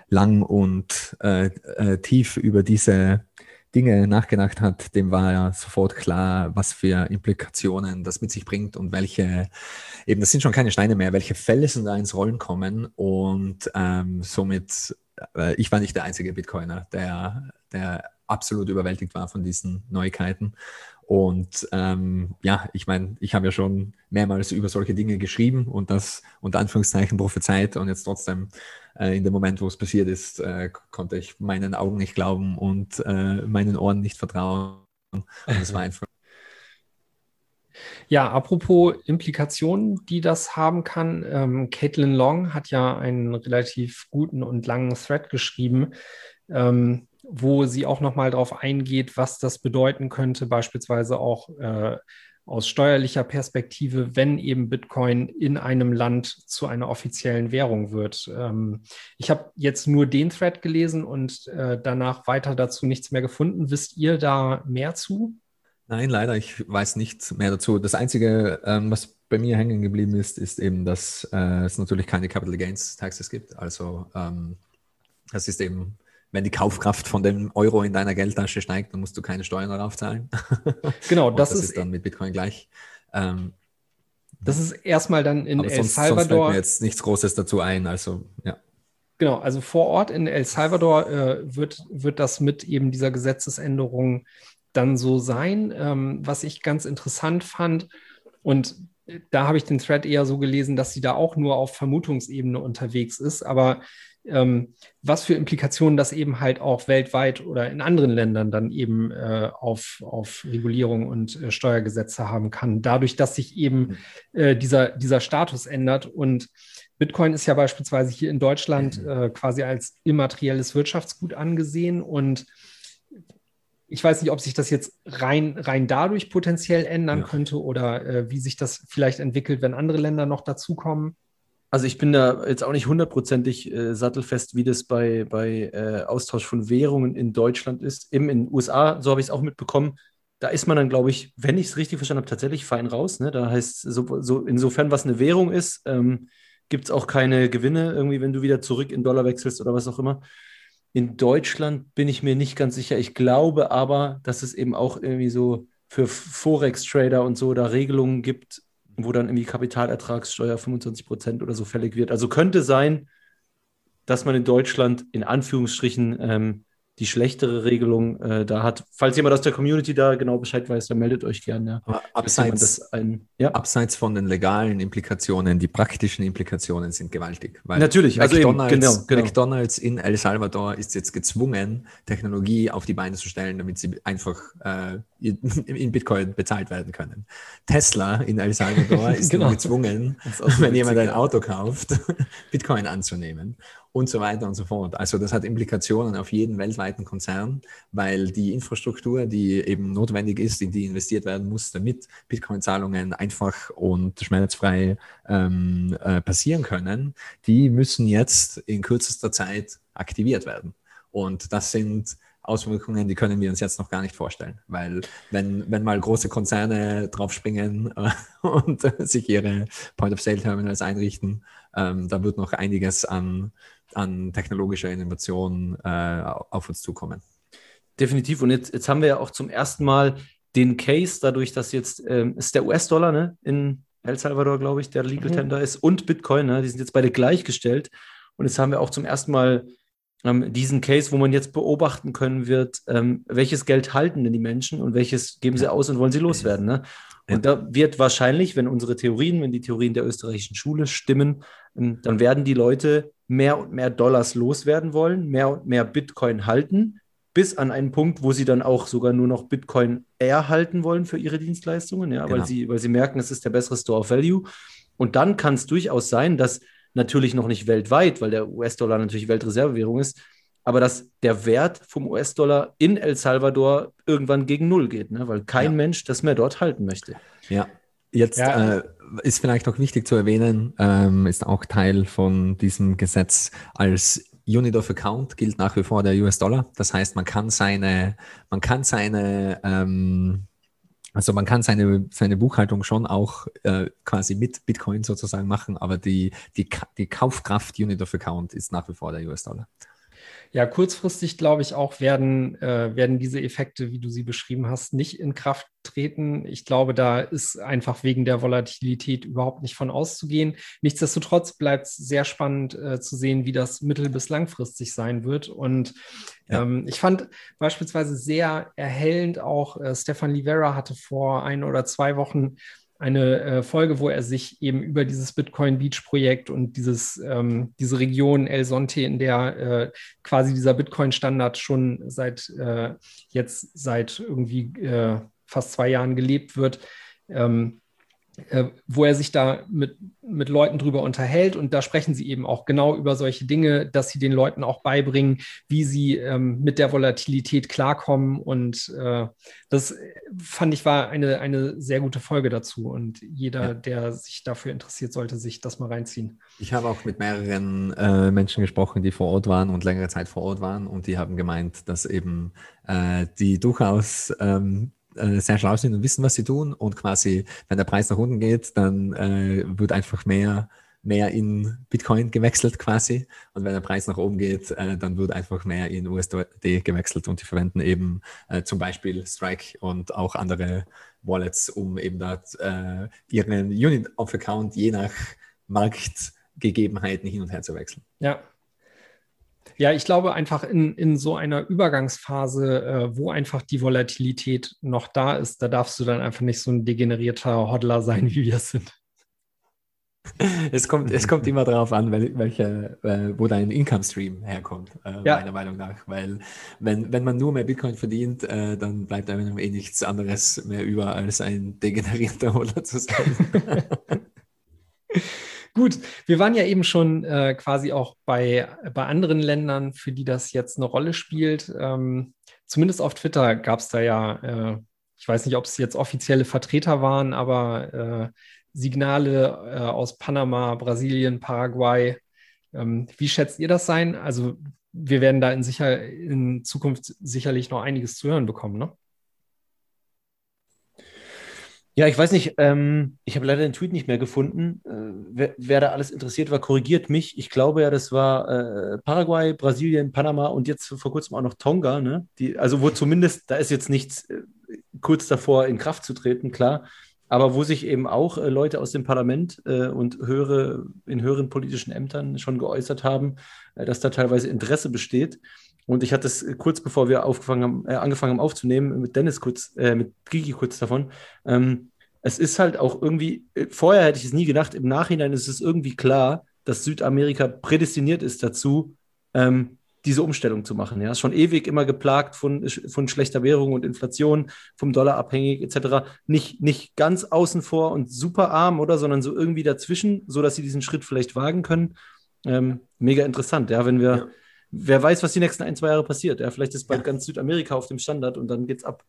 lang und äh, äh, tief über diese Dinge nachgedacht hat, dem war ja sofort klar, was für Implikationen das mit sich bringt und welche, eben, das sind schon keine Steine mehr, welche Fälle sind da ins Rollen kommen und ähm, somit, äh, ich war nicht der einzige Bitcoiner, der, der absolut überwältigt war von diesen Neuigkeiten. Und ähm, ja, ich meine, ich habe ja schon mehrmals über solche Dinge geschrieben und das unter Anführungszeichen prophezeit und jetzt trotzdem äh, in dem Moment, wo es passiert ist, äh, konnte ich meinen Augen nicht glauben und äh, meinen Ohren nicht vertrauen. Und es war einfach. Ja, apropos Implikationen, die das haben kann. Ähm, Caitlin Long hat ja einen relativ guten und langen Thread geschrieben, ähm, wo sie auch nochmal darauf eingeht, was das bedeuten könnte, beispielsweise auch äh, aus steuerlicher Perspektive, wenn eben Bitcoin in einem Land zu einer offiziellen Währung wird. Ähm, ich habe jetzt nur den Thread gelesen und äh, danach weiter dazu nichts mehr gefunden. Wisst ihr da mehr zu? Nein, leider, ich weiß nichts mehr dazu. Das Einzige, ähm, was bei mir hängen geblieben ist, ist eben, dass äh, es natürlich keine Capital Gains Taxes gibt. Also ähm, das ist eben wenn die Kaufkraft von dem Euro in deiner Geldtasche steigt, dann musst du keine Steuern darauf zahlen. Genau, das, das ist, ist, dann mit Bitcoin gleich. Ähm, das ist erstmal dann in El sonst, Salvador. Sonst fällt mir jetzt nichts Großes dazu ein. Also, ja. Genau, also vor Ort in El Salvador äh, wird, wird das mit eben dieser Gesetzesänderung dann so sein. Ähm, was ich ganz interessant fand, und da habe ich den Thread eher so gelesen, dass sie da auch nur auf Vermutungsebene unterwegs ist. Aber ähm, was für Implikationen das eben halt auch weltweit oder in anderen Ländern dann eben äh, auf, auf Regulierung und äh, Steuergesetze haben kann, dadurch, dass sich eben mhm. äh, dieser, dieser Status ändert. Und Bitcoin ist ja beispielsweise hier in Deutschland mhm. äh, quasi als immaterielles Wirtschaftsgut angesehen und ich weiß nicht, ob sich das jetzt rein, rein dadurch potenziell ändern ja. könnte oder äh, wie sich das vielleicht entwickelt, wenn andere Länder noch dazukommen. Also ich bin da jetzt auch nicht hundertprozentig äh, sattelfest, wie das bei, bei äh, Austausch von Währungen in Deutschland ist. Eben in den USA, so habe ich es auch mitbekommen, da ist man dann, glaube ich, wenn ich es richtig verstanden habe, tatsächlich fein raus. Ne? Da heißt so, so insofern, was eine Währung ist, ähm, gibt es auch keine Gewinne, irgendwie, wenn du wieder zurück in Dollar wechselst oder was auch immer. In Deutschland bin ich mir nicht ganz sicher. Ich glaube aber, dass es eben auch irgendwie so für Forex-Trader und so da Regelungen gibt, wo dann irgendwie Kapitalertragssteuer 25 Prozent oder so fällig wird. Also könnte sein, dass man in Deutschland in Anführungsstrichen ähm, die schlechtere Regelung äh, da hat. Falls jemand aus der Community da genau Bescheid weiß, dann meldet euch gerne. Ja. Abseits, ein, ja? abseits, von den legalen Implikationen, die praktischen Implikationen sind gewaltig. Natürlich, also McDonald's, eben, genau, genau. McDonald's in El Salvador ist jetzt gezwungen, Technologie auf die Beine zu stellen, damit sie einfach äh, in Bitcoin bezahlt werden können. Tesla in El Salvador ist genau. gezwungen, wenn jemand ein Auto kauft, Bitcoin anzunehmen und so weiter und so fort. Also das hat Implikationen auf jeden weltweiten Konzern, weil die Infrastruktur, die eben notwendig ist, in die investiert werden muss, damit Bitcoin-Zahlungen einfach und schmerzfrei ähm, äh, passieren können, die müssen jetzt in kürzester Zeit aktiviert werden. Und das sind Auswirkungen, die können wir uns jetzt noch gar nicht vorstellen. Weil wenn, wenn mal große Konzerne draufspringen äh, und sich ihre Point-of-Sale-Terminals einrichten, ähm, da wird noch einiges an, an technologischer Innovation äh, auf uns zukommen. Definitiv. Und jetzt, jetzt haben wir ja auch zum ersten Mal den Case, dadurch, dass jetzt ähm, ist der US-Dollar ne, in El Salvador, glaube ich, der Legal mhm. Tender ist, und Bitcoin, ne, die sind jetzt beide gleichgestellt. Und jetzt haben wir auch zum ersten Mal ähm, diesen Case, wo man jetzt beobachten können wird, ähm, welches Geld halten denn die Menschen und welches geben sie aus und wollen sie loswerden. Ne? Und da wird wahrscheinlich, wenn unsere Theorien, wenn die Theorien der österreichischen Schule stimmen, ähm, dann werden die Leute mehr und mehr Dollars loswerden wollen, mehr und mehr Bitcoin halten, bis an einen Punkt, wo sie dann auch sogar nur noch Bitcoin erhalten wollen für ihre Dienstleistungen, ja, genau. weil, sie, weil sie merken, es ist der bessere Store of Value. Und dann kann es durchaus sein, dass natürlich noch nicht weltweit, weil der US-Dollar natürlich Weltreservewährung ist, aber dass der Wert vom US-Dollar in El Salvador irgendwann gegen Null geht, ne? weil kein ja. Mensch das mehr dort halten möchte. Ja, jetzt ja. Äh, ist vielleicht auch wichtig zu erwähnen, ähm, ist auch Teil von diesem Gesetz als Unit of Account gilt nach wie vor der US-Dollar. Das heißt, man kann seine, man kann seine ähm, also man kann seine, seine Buchhaltung schon auch äh, quasi mit Bitcoin sozusagen machen, aber die, die, die Kaufkraft Unit of Account ist nach wie vor der US-Dollar. Ja, kurzfristig glaube ich auch werden, äh, werden diese Effekte, wie du sie beschrieben hast, nicht in Kraft treten. Ich glaube, da ist einfach wegen der Volatilität überhaupt nicht von auszugehen. Nichtsdestotrotz bleibt es sehr spannend äh, zu sehen, wie das mittel- bis langfristig sein wird. Und ja. ähm, ich fand beispielsweise sehr erhellend auch, äh, Stefan Livera hatte vor ein oder zwei Wochen eine äh, Folge, wo er sich eben über dieses Bitcoin Beach Projekt und dieses, ähm, diese Region El Sonte, in der äh, quasi dieser Bitcoin Standard schon seit äh, jetzt seit irgendwie äh, fast zwei Jahren gelebt wird, ähm, äh, wo er sich da mit, mit Leuten drüber unterhält. Und da sprechen sie eben auch genau über solche Dinge, dass sie den Leuten auch beibringen, wie sie ähm, mit der Volatilität klarkommen. Und äh, das fand ich war eine, eine sehr gute Folge dazu. Und jeder, ja. der sich dafür interessiert, sollte sich das mal reinziehen. Ich habe auch mit mehreren äh, Menschen gesprochen, die vor Ort waren und längere Zeit vor Ort waren. Und die haben gemeint, dass eben äh, die durchaus ähm, äh, sehr schlau sind und wissen, was sie tun. Und quasi, wenn der Preis nach unten geht, dann äh, wird einfach mehr, mehr in Bitcoin gewechselt quasi. Und wenn der Preis nach oben geht, äh, dann wird einfach mehr in USD gewechselt. Und die verwenden eben äh, zum Beispiel Strike und auch andere Wallets, um eben dort äh, ihren Unit of Account je nach Marktgegebenheiten hin und her zu wechseln. Ja, ja, ich glaube einfach in, in so einer Übergangsphase, äh, wo einfach die Volatilität noch da ist, da darfst du dann einfach nicht so ein degenerierter Hodler sein, wie wir es sind. Es kommt, es kommt immer darauf an, welche, äh, wo dein Income Stream herkommt, äh, ja. meiner Meinung nach. Weil wenn, wenn man nur mehr Bitcoin verdient, äh, dann bleibt einem eh nichts anderes mehr über, als ein degenerierter Hodler zu sein. Gut, wir waren ja eben schon äh, quasi auch bei, bei anderen Ländern, für die das jetzt eine Rolle spielt. Ähm, zumindest auf Twitter gab es da ja, äh, ich weiß nicht, ob es jetzt offizielle Vertreter waren, aber äh, Signale äh, aus Panama, Brasilien, Paraguay. Ähm, wie schätzt ihr das sein? Also wir werden da in, sicher, in Zukunft sicherlich noch einiges zu hören bekommen, ne? Ja, ich weiß nicht, ähm, ich habe leider den Tweet nicht mehr gefunden. Äh, wer, wer, da alles interessiert war, korrigiert mich. Ich glaube ja, das war äh, Paraguay, Brasilien, Panama und jetzt vor kurzem auch noch Tonga. Ne? Die, also wo zumindest, da ist jetzt nichts äh, kurz davor in Kraft zu treten, klar. Aber wo sich eben auch äh, Leute aus dem Parlament äh, und höhere, in höheren politischen Ämtern schon geäußert haben, äh, dass da teilweise Interesse besteht. Und ich hatte es kurz bevor wir aufgefangen haben, äh, angefangen haben aufzunehmen, mit Dennis kurz, äh, mit Gigi kurz davon. Ähm, es ist halt auch irgendwie, äh, vorher hätte ich es nie gedacht, im Nachhinein ist es irgendwie klar, dass Südamerika prädestiniert ist dazu, ähm, diese Umstellung zu machen. Ja, ist schon ewig immer geplagt von, von schlechter Währung und Inflation, vom Dollar abhängig etc. Nicht, nicht ganz außen vor und super arm, oder, sondern so irgendwie dazwischen, so dass sie diesen Schritt vielleicht wagen können. Ähm, mega interessant, ja, wenn wir ja wer weiß, was die nächsten ein, zwei Jahre passiert. Ja, vielleicht ist bald ja. ganz Südamerika auf dem Standard und dann geht's ab.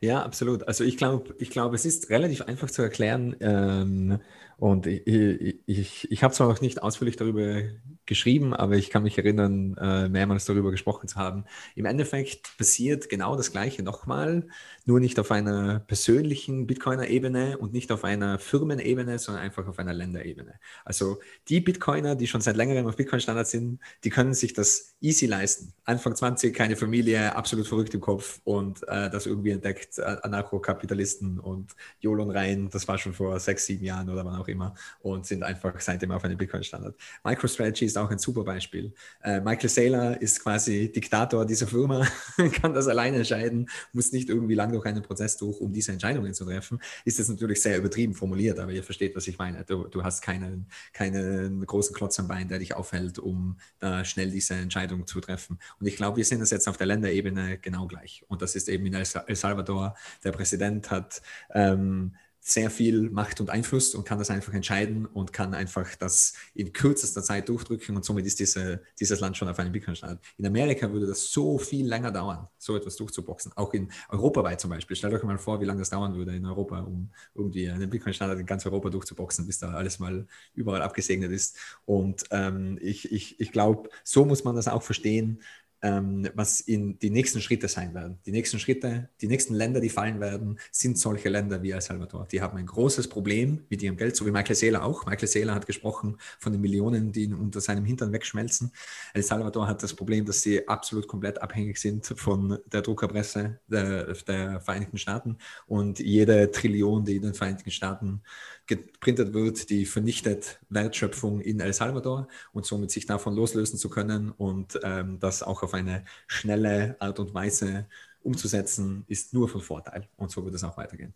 Ja, absolut. Also ich glaube, ich glaube, es ist relativ einfach zu erklären. Ähm, und ich, ich, ich, habe zwar noch nicht ausführlich darüber geschrieben, aber ich kann mich erinnern, äh, mehrmals darüber gesprochen zu haben. Im Endeffekt passiert genau das Gleiche nochmal, nur nicht auf einer persönlichen Bitcoiner-Ebene und nicht auf einer Firmenebene, sondern einfach auf einer Länderebene. Also die Bitcoiner, die schon seit längerem auf Bitcoin-Standard sind, die können sich das easy leisten. Anfang 20, keine Familie, absolut verrückt im Kopf und äh, das irgendwie entdeckt, äh, Anarcho-Kapitalisten und Jolon rein, das war schon vor sechs, sieben Jahren oder wann auch immer und sind einfach seitdem auf einem Bitcoin-Standard. MicroStrategy ist auch ein super Beispiel. Äh, Michael Saylor ist quasi Diktator dieser Firma, kann das alleine entscheiden, muss nicht irgendwie lang durch einen Prozess durch, um diese Entscheidungen zu treffen. Ist das natürlich sehr übertrieben formuliert, aber ihr versteht, was ich meine. Du, du hast keinen, keinen großen Klotz am Bein, der dich aufhält, um da schnell diese Entscheidung zu treffen. Und ich glaube, wir sehen das jetzt auf der Länderebene genau gleich. Und das ist eben in El Salvador. Der Präsident hat ähm, sehr viel Macht und Einfluss und kann das einfach entscheiden und kann einfach das in kürzester Zeit durchdrücken und somit ist diese, dieses Land schon auf einem Bitcoin-Standard. In Amerika würde das so viel länger dauern, so etwas durchzuboxen. Auch in europaweit zum Beispiel. Stellt euch mal vor, wie lange das dauern würde in Europa, um irgendwie einen Bitcoin-Standard in ganz Europa durchzuboxen, bis da alles mal überall abgesegnet ist. Und ähm, ich, ich, ich glaube, so muss man das auch verstehen ähm, was in die nächsten Schritte sein werden. Die nächsten Schritte, die nächsten Länder, die fallen werden, sind solche Länder wie El Salvador. Die haben ein großes Problem mit ihrem Geld, so wie Michael Saylor auch. Michael Saylor hat gesprochen von den Millionen, die unter seinem Hintern wegschmelzen. El Salvador hat das Problem, dass sie absolut komplett abhängig sind von der Druckerpresse der, der Vereinigten Staaten und jede Trillion, die in den Vereinigten Staaten geprintet wird, die vernichtet Wertschöpfung in El Salvador und somit sich davon loslösen zu können und ähm, das auch auf eine schnelle Art und Weise umzusetzen, ist nur von Vorteil. Und so wird es auch weitergehen.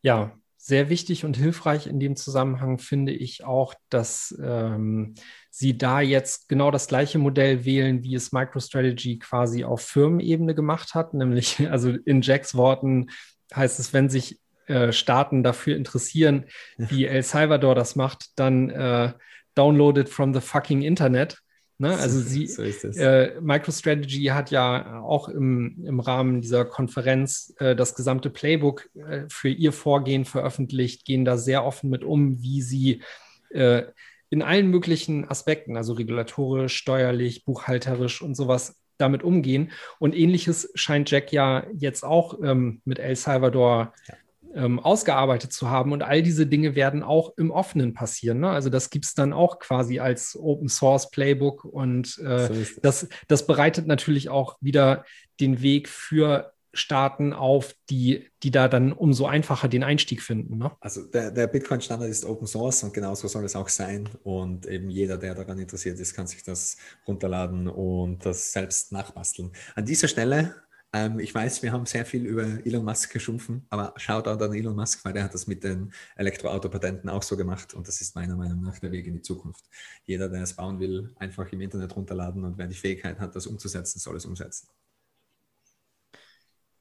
Ja, sehr wichtig und hilfreich in dem Zusammenhang finde ich auch, dass ähm, Sie da jetzt genau das gleiche Modell wählen, wie es MicroStrategy quasi auf Firmenebene gemacht hat, nämlich also in Jacks Worten heißt es, wenn sich äh, Staaten dafür interessieren, wie El Salvador das macht, dann äh, downloaded from the fucking Internet. Ne? Also sie, so äh, MicroStrategy hat ja auch im, im Rahmen dieser Konferenz äh, das gesamte Playbook äh, für ihr Vorgehen veröffentlicht, gehen da sehr offen mit um, wie sie äh, in allen möglichen Aspekten, also regulatorisch, steuerlich, buchhalterisch und sowas damit umgehen. Und ähnliches scheint Jack ja jetzt auch ähm, mit El Salvador ja ähm, ausgearbeitet zu haben. Und all diese Dinge werden auch im Offenen passieren. Ne? Also das gibt es dann auch quasi als Open Source Playbook und äh, so das, das bereitet natürlich auch wieder den Weg für Staaten auf, die, die da dann umso einfacher den Einstieg finden. Ne? Also der, der Bitcoin-Standard ist Open Source und genauso soll es auch sein. Und eben jeder, der daran interessiert ist, kann sich das runterladen und das selbst nachbasteln. An dieser Stelle ähm, ich weiß, wir haben sehr viel über Elon Musk geschumpfen, aber schaut auch an Elon Musk, weil der hat das mit den Elektroautopatenten auch so gemacht und das ist meiner Meinung nach der Weg in die Zukunft. Jeder, der es bauen will, einfach im Internet runterladen und wer die Fähigkeit hat, das umzusetzen, soll es umsetzen.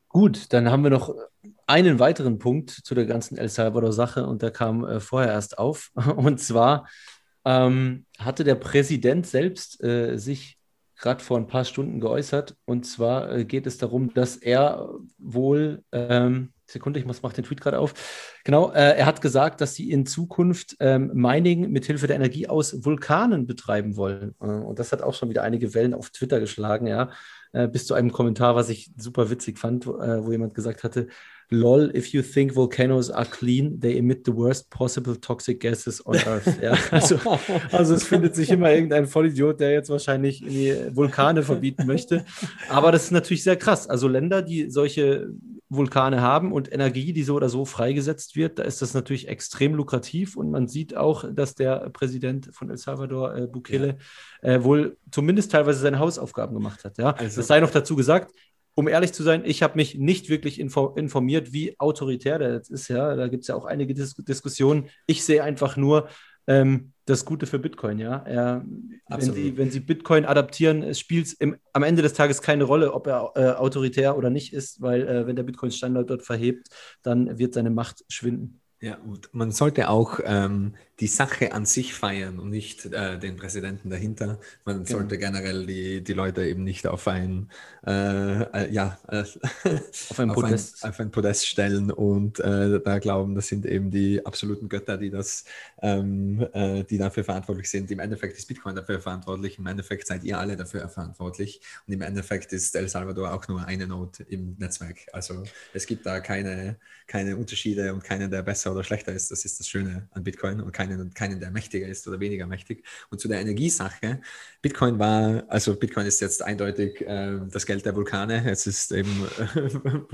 Gut, dann haben wir noch einen weiteren Punkt zu der ganzen El Salvador-Sache und der kam äh, vorher erst auf. Und zwar ähm, hatte der Präsident selbst äh, sich gerade vor ein paar Stunden geäußert. Und zwar äh, geht es darum, dass er wohl, ähm, Sekunde, ich muss, mach den Tweet gerade auf. Genau, äh, er hat gesagt, dass sie in Zukunft ähm, Mining mithilfe der Energie aus Vulkanen betreiben wollen. Äh, und das hat auch schon wieder einige Wellen auf Twitter geschlagen, ja. Äh, bis zu einem Kommentar, was ich super witzig fand, wo, äh, wo jemand gesagt hatte, lol, if you think volcanoes are clean, they emit the worst possible toxic gases on Earth. Ja, also, also es findet sich immer irgendein Vollidiot, der jetzt wahrscheinlich die Vulkane verbieten möchte. Aber das ist natürlich sehr krass. Also Länder, die solche Vulkane haben und Energie, die so oder so freigesetzt wird, da ist das natürlich extrem lukrativ. Und man sieht auch, dass der Präsident von El Salvador, äh, Bukele, ja. äh, wohl zumindest teilweise seine Hausaufgaben gemacht hat. Ja? Also, das sei noch dazu gesagt, um ehrlich zu sein, ich habe mich nicht wirklich informiert, wie autoritär der jetzt ist. Ja, da gibt es ja auch einige Dis Diskussionen. Ich sehe einfach nur ähm, das Gute für Bitcoin. Ja, er, wenn, sie, wenn Sie Bitcoin adaptieren, spielt es am Ende des Tages keine Rolle, ob er äh, autoritär oder nicht ist, weil äh, wenn der Bitcoin-Standard dort verhebt, dann wird seine Macht schwinden. Ja, und man sollte auch ähm, die Sache an sich feiern und nicht äh, den Präsidenten dahinter. Man genau. sollte generell die, die Leute eben nicht auf ein, äh, äh, ja, äh, auf, ein Podest. Auf, ein, auf ein Podest stellen und äh, da glauben, das sind eben die absoluten Götter, die das, ähm, äh, die dafür verantwortlich sind. Im Endeffekt ist Bitcoin dafür verantwortlich, im Endeffekt seid ihr alle dafür verantwortlich und im Endeffekt ist El Salvador auch nur eine Note im Netzwerk. Also es gibt da keine, keine Unterschiede und keinen, der besser oder schlechter ist. Das ist das Schöne an Bitcoin und keine keinen keinen, der mächtiger ist oder weniger mächtig. Und zu der Energiesache, Bitcoin war, also Bitcoin ist jetzt eindeutig äh, das Geld der Vulkane, es ist eben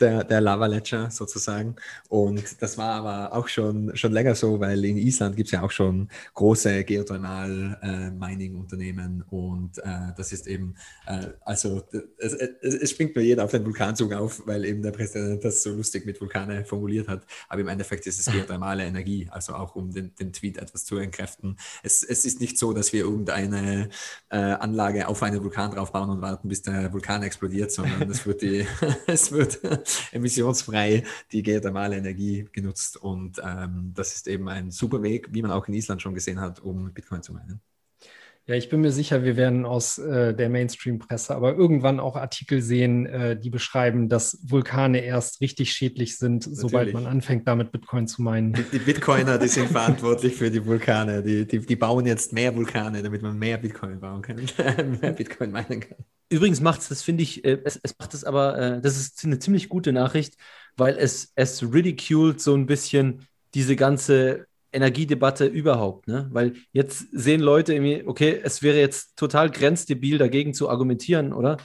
der, der Lava-Ledger sozusagen. Und das war aber auch schon, schon länger so, weil in Island gibt es ja auch schon große Geothermal-Mining-Unternehmen äh, und äh, das ist eben, äh, also es, es, es, springt nur jeder auf den Vulkanzug auf, weil eben der Präsident das so lustig mit Vulkane formuliert hat. Aber im Endeffekt ist es geothermale Energie also auch um den, den Tweet etwas zu entkräften. Es, es ist nicht so, dass wir irgendeine äh, Anlage auf einen Vulkan draufbauen und warten, bis der Vulkan explodiert, sondern es wird, die, es wird emissionsfrei die geothermale Energie genutzt und ähm, das ist eben ein super Weg, wie man auch in Island schon gesehen hat, um Bitcoin zu meinen. Ja, ich bin mir sicher, wir werden aus äh, der Mainstream-Presse aber irgendwann auch Artikel sehen, äh, die beschreiben, dass Vulkane erst richtig schädlich sind, Natürlich. sobald man anfängt, damit Bitcoin zu meinen. Die, die Bitcoiner, die sind verantwortlich für die Vulkane. Die, die, die bauen jetzt mehr Vulkane, damit man mehr Bitcoin bauen kann, mehr Bitcoin meinen kann. Übrigens macht es, das finde ich, äh, es, es, macht es aber, äh, das ist eine ziemlich gute Nachricht, weil es, es ridiculed so ein bisschen diese ganze Energiedebatte überhaupt, ne? Weil jetzt sehen Leute irgendwie, okay, es wäre jetzt total grenzdebil, dagegen zu argumentieren, oder?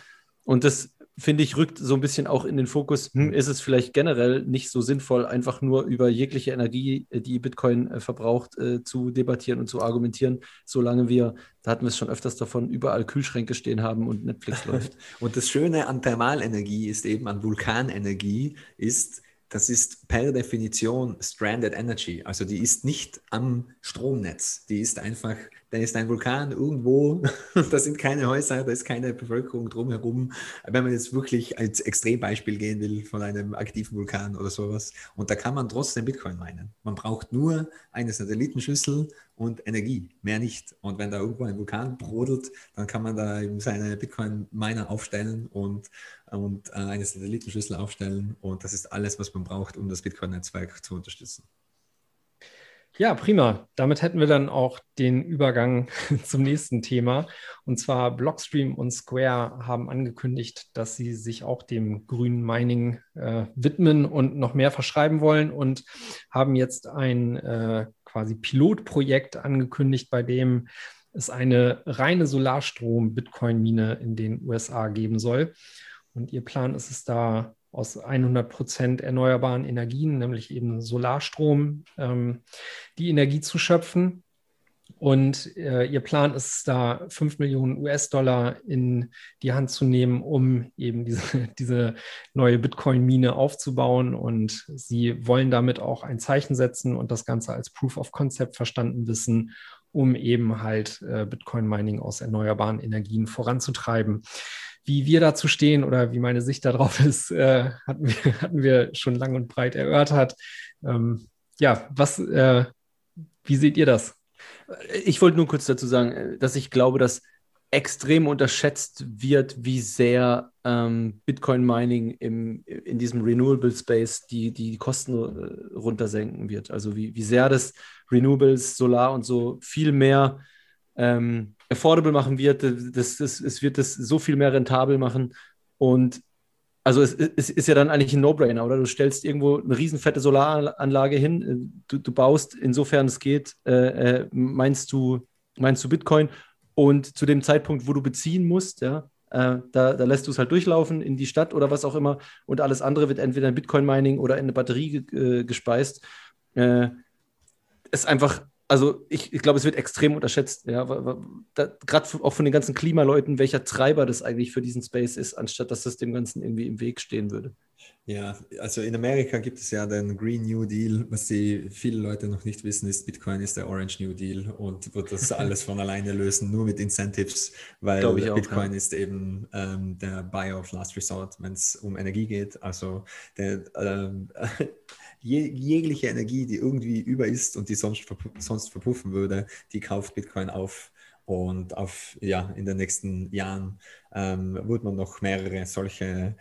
Und das finde ich, rückt so ein bisschen auch in den Fokus, hm, ist es vielleicht generell nicht so sinnvoll, einfach nur über jegliche Energie, äh, die Bitcoin äh, verbraucht, äh, zu debattieren und zu argumentieren, solange wir, da hatten wir es schon öfters davon, überall Kühlschränke stehen haben und Netflix läuft. und das Schöne an Thermalenergie ist eben, an Vulkanenergie ist, das ist per Definition Stranded Energy. Also die ist nicht am Stromnetz. Die ist einfach, da ist ein Vulkan irgendwo, da sind keine Häuser, da ist keine Bevölkerung drumherum. Wenn man jetzt wirklich als Extrembeispiel gehen will von einem aktiven Vulkan oder sowas. Und da kann man trotzdem Bitcoin meinen. Man braucht nur eine Satellitenschüssel und Energie, mehr nicht. Und wenn da irgendwo ein Vulkan brodelt, dann kann man da eben seine Bitcoin-Miner aufstellen und, und äh, eine Satellitenschüssel aufstellen. Und das ist alles, was man braucht, um das Bitcoin-Netzwerk zu unterstützen. Ja, prima. Damit hätten wir dann auch den Übergang zum nächsten Thema. Und zwar Blockstream und Square haben angekündigt, dass sie sich auch dem grünen Mining äh, widmen und noch mehr verschreiben wollen und haben jetzt ein äh, quasi Pilotprojekt angekündigt, bei dem es eine reine Solarstrom-Bitcoin-Mine in den USA geben soll. Und ihr Plan ist es da, aus 100 Prozent erneuerbaren Energien, nämlich eben Solarstrom, ähm, die Energie zu schöpfen. Und äh, ihr Plan ist da, 5 Millionen US-Dollar in die Hand zu nehmen, um eben diese, diese neue Bitcoin-Mine aufzubauen. Und sie wollen damit auch ein Zeichen setzen und das Ganze als Proof of Concept verstanden wissen, um eben halt äh, Bitcoin-Mining aus erneuerbaren Energien voranzutreiben. Wie wir dazu stehen oder wie meine Sicht darauf ist, äh, hatten, wir, hatten wir schon lang und breit erörtert. Ähm, ja, was, äh, wie seht ihr das? Ich wollte nur kurz dazu sagen, äh, dass ich glaube, dass extrem unterschätzt wird, wie sehr ähm, Bitcoin-Mining in diesem Renewable Space die, die Kosten äh, runtersenken wird. Also wie, wie sehr das Renewables, Solar und so viel mehr ähm, affordable machen wird. Das, das, es wird das so viel mehr rentabel machen. Und also es, es ist ja dann eigentlich ein No-Brainer, oder? Du stellst irgendwo eine riesenfette Solaranlage hin, du, du baust, insofern es geht, äh, äh, meinst, du, meinst du Bitcoin und zu dem Zeitpunkt, wo du beziehen musst, ja, äh, da, da, lässt du es halt durchlaufen in die Stadt oder was auch immer und alles andere wird entweder in Bitcoin-Mining oder in eine Batterie äh, gespeist. Äh, ist einfach also ich, ich glaube, es wird extrem unterschätzt, ja, gerade auch von den ganzen Klimaleuten, welcher Treiber das eigentlich für diesen Space ist, anstatt dass das dem Ganzen irgendwie im Weg stehen würde. Ja, also in Amerika gibt es ja den Green New Deal. Was die viele Leute noch nicht wissen, ist, Bitcoin ist der Orange New Deal und wird das alles von alleine lösen, nur mit Incentives, weil auch, Bitcoin ja. ist eben ähm, der Buy of Last Resort, wenn es um Energie geht. Also der, ähm, jegliche Energie, die irgendwie über ist und die sonst, sonst verpuffen würde, die kauft Bitcoin auf. Und auf, ja, in den nächsten Jahren ähm, wird man noch mehrere solche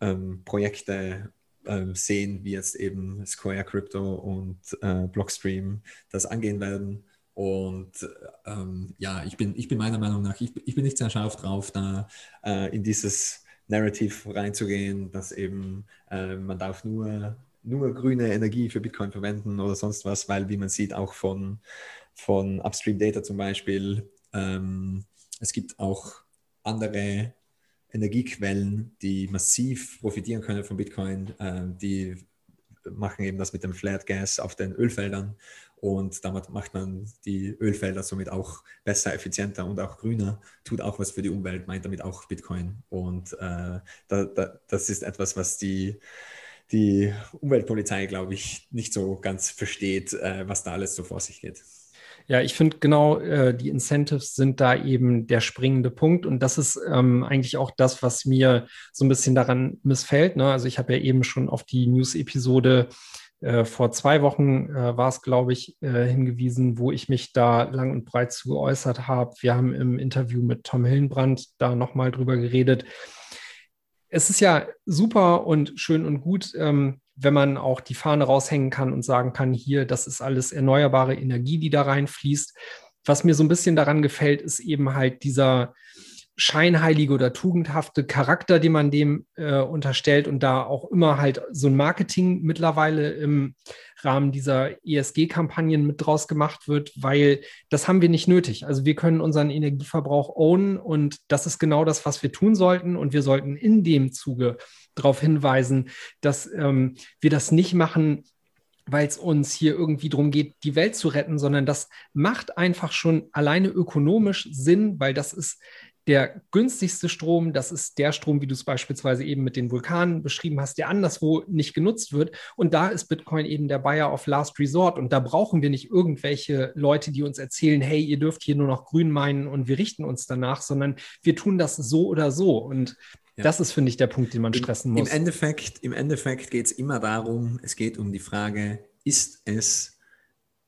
ähm, Projekte ähm, sehen, wie jetzt eben Square Crypto und äh, Blockstream das angehen werden. Und ähm, ja, ich bin, ich bin meiner Meinung nach, ich, ich bin nicht sehr scharf drauf, da äh, in dieses Narrative reinzugehen, dass eben äh, man darf nur nur grüne Energie für Bitcoin verwenden oder sonst was, weil wie man sieht auch von, von Upstream Data zum Beispiel, ähm, es gibt auch andere Energiequellen, die massiv profitieren können von Bitcoin. Äh, die machen eben das mit dem Flat Gas auf den Ölfeldern und damit macht man die Ölfelder somit auch besser, effizienter und auch grüner, tut auch was für die Umwelt, meint damit auch Bitcoin. Und äh, da, da, das ist etwas, was die die Umweltpolizei, glaube ich, nicht so ganz versteht, äh, was da alles so vor sich geht. Ja, ich finde genau, äh, die Incentives sind da eben der springende Punkt. Und das ist ähm, eigentlich auch das, was mir so ein bisschen daran missfällt. Ne? Also ich habe ja eben schon auf die News-Episode äh, vor zwei Wochen äh, war es, glaube ich, äh, hingewiesen, wo ich mich da lang und breit zu geäußert habe. Wir haben im Interview mit Tom Hillenbrand da nochmal drüber geredet. Es ist ja super und schön und gut, ähm, wenn man auch die Fahne raushängen kann und sagen kann, hier, das ist alles erneuerbare Energie, die da reinfließt. Was mir so ein bisschen daran gefällt, ist eben halt dieser, scheinheilige oder tugendhafte Charakter, den man dem äh, unterstellt und da auch immer halt so ein Marketing mittlerweile im Rahmen dieser ESG-Kampagnen mit draus gemacht wird, weil das haben wir nicht nötig. Also wir können unseren Energieverbrauch ownen und das ist genau das, was wir tun sollten und wir sollten in dem Zuge darauf hinweisen, dass ähm, wir das nicht machen, weil es uns hier irgendwie darum geht, die Welt zu retten, sondern das macht einfach schon alleine ökonomisch Sinn, weil das ist der günstigste Strom, das ist der Strom, wie du es beispielsweise eben mit den Vulkanen beschrieben hast, der anderswo nicht genutzt wird. Und da ist Bitcoin eben der Buyer of Last Resort. Und da brauchen wir nicht irgendwelche Leute, die uns erzählen, hey, ihr dürft hier nur noch grün meinen und wir richten uns danach, sondern wir tun das so oder so. Und ja. Das ist, finde ich, der Punkt, den man stressen muss. Im Endeffekt, im Endeffekt geht es immer darum, es geht um die Frage, ist es,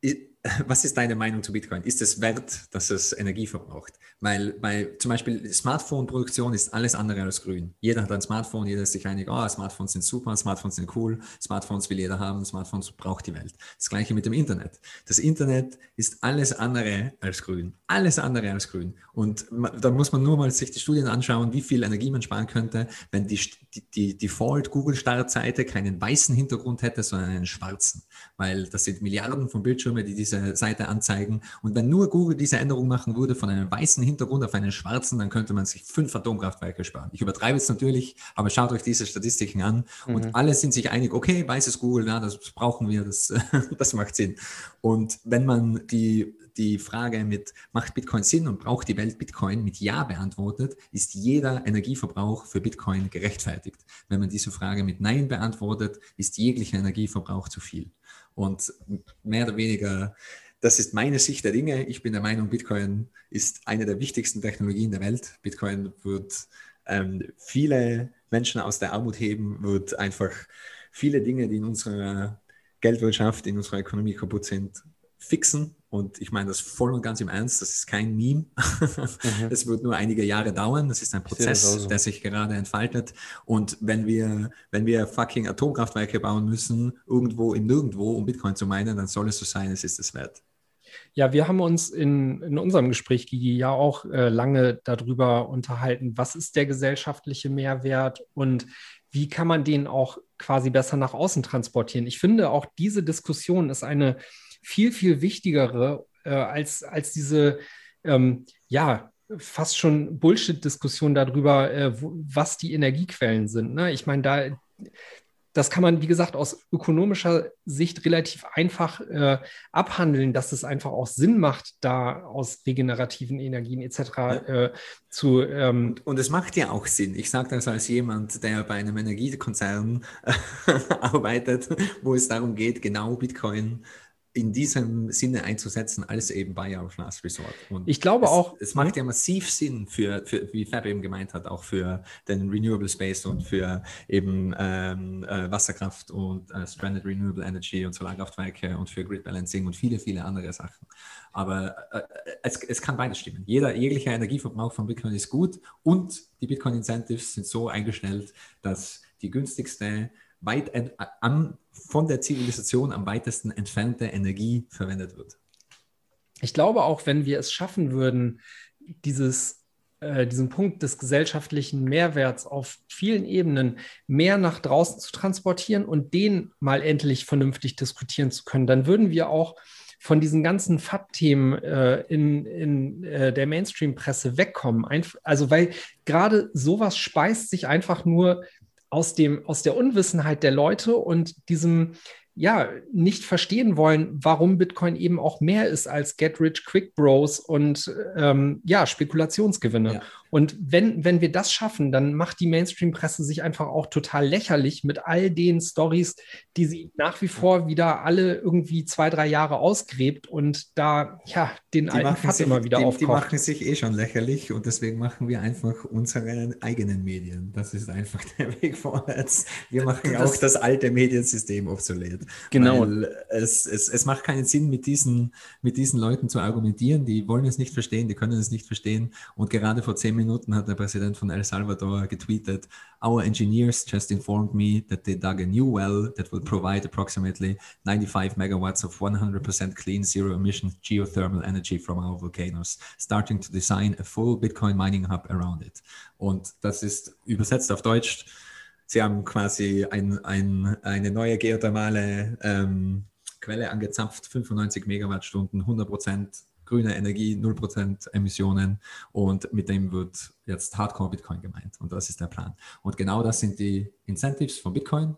was ist deine Meinung zu Bitcoin? Ist es wert, dass es Energie verbraucht? Weil bei zum Beispiel Smartphone-Produktion ist alles andere als grün. Jeder hat ein Smartphone, jeder ist sich einig, oh, Smartphones sind super, Smartphones sind cool, Smartphones will jeder haben, Smartphones braucht die Welt. Das gleiche mit dem Internet. Das Internet ist alles andere als grün. Alles andere als grün. Und da muss man nur mal sich die Studien anschauen, wie viel Energie man sparen könnte, wenn die, die, die Default Google-Startseite keinen weißen Hintergrund hätte, sondern einen schwarzen. Weil das sind Milliarden von Bildschirmen, die diese Seite anzeigen. Und wenn nur Google diese Änderung machen würde von einem weißen Hintergrund auf einen schwarzen, dann könnte man sich fünf Atomkraftwerke sparen. Ich übertreibe es natürlich, aber schaut euch diese Statistiken an mhm. und alle sind sich einig, okay, weißes Google, na, das brauchen wir, das, das macht Sinn. Und wenn man die die Frage mit, macht Bitcoin Sinn und braucht die Welt Bitcoin mit Ja beantwortet, ist jeder Energieverbrauch für Bitcoin gerechtfertigt. Wenn man diese Frage mit Nein beantwortet, ist jeglicher Energieverbrauch zu viel. Und mehr oder weniger, das ist meine Sicht der Dinge. Ich bin der Meinung, Bitcoin ist eine der wichtigsten Technologien der Welt. Bitcoin wird ähm, viele Menschen aus der Armut heben, wird einfach viele Dinge, die in unserer Geldwirtschaft, in unserer Ökonomie kaputt sind, fixen. Und ich meine das voll und ganz im Ernst, das ist kein Meme. Mhm. Das wird nur einige Jahre dauern. Das ist ein Prozess, so. der sich gerade entfaltet. Und wenn wir, wenn wir fucking Atomkraftwerke bauen müssen, irgendwo im Nirgendwo, um Bitcoin zu meinen, dann soll es so sein, es ist es wert. Ja, wir haben uns in, in unserem Gespräch, Gigi, ja auch äh, lange darüber unterhalten, was ist der gesellschaftliche Mehrwert und wie kann man den auch quasi besser nach außen transportieren. Ich finde, auch diese Diskussion ist eine viel, viel wichtigere äh, als, als diese, ähm, ja, fast schon Bullshit-Diskussion darüber, äh, wo, was die Energiequellen sind. Ne? Ich meine, da das kann man, wie gesagt, aus ökonomischer Sicht relativ einfach äh, abhandeln, dass es einfach auch Sinn macht, da aus regenerativen Energien etc. Ja. Äh, zu. Ähm und, und, es macht ja auch Sinn. Ich sage das als jemand, der bei einem Energiekonzern arbeitet, wo es darum geht, genau Bitcoin in diesem Sinne einzusetzen, als eben of Last Resort. Und ich glaube es, auch. Es macht ja massiv Sinn für, für, wie Fab eben gemeint hat, auch für den Renewable Space und für eben ähm, äh, Wasserkraft und äh, Stranded Renewable Energy und Solarkraftwerke und für Grid Balancing und viele, viele andere Sachen. Aber äh, es, es kann beides stimmen. Jeder, jeglicher Energieverbrauch von Bitcoin ist gut und die Bitcoin Incentives sind so eingestellt, dass die günstigste weit an, von der Zivilisation am weitesten entfernte Energie verwendet wird. Ich glaube auch, wenn wir es schaffen würden, dieses, äh, diesen Punkt des gesellschaftlichen Mehrwerts auf vielen Ebenen mehr nach draußen zu transportieren und den mal endlich vernünftig diskutieren zu können, dann würden wir auch von diesen ganzen FAT-Themen äh, in, in äh, der Mainstream-Presse wegkommen. Einf also, weil gerade sowas speist sich einfach nur aus, dem, aus der Unwissenheit der Leute und diesem, ja, nicht verstehen wollen, warum Bitcoin eben auch mehr ist als Get Rich Quick Bros und ähm, ja, Spekulationsgewinne. Ja. Und wenn, wenn wir das schaffen, dann macht die Mainstream-Presse sich einfach auch total lächerlich mit all den Stories, die sie nach wie vor wieder alle irgendwie zwei, drei Jahre ausgräbt und da ja den die alten Fass immer wieder die, aufkocht. Die machen sich eh schon lächerlich und deswegen machen wir einfach unsere eigenen Medien. Das ist einfach der Weg vorwärts. Wir machen das, auch das alte Mediensystem obsolet. Genau. Es, es, es macht keinen Sinn, mit diesen, mit diesen Leuten zu argumentieren. Die wollen es nicht verstehen, die können es nicht verstehen. Und gerade vor zehn Minuten hat der Präsident von El Salvador getweetet, Our engineers just informed me that they dug a new well that will provide approximately 95 megawatts of 100% clean zero emission geothermal energy from our volcanoes, starting to design a full Bitcoin mining hub around it. Und das ist übersetzt auf Deutsch. Sie haben quasi ein, ein, eine neue geothermale ähm, Quelle angezapft, 95 Megawattstunden, 100% grüne Energie, 0% Emissionen und mit dem wird jetzt Hardcore Bitcoin gemeint und das ist der Plan. Und genau das sind die Incentives von Bitcoin.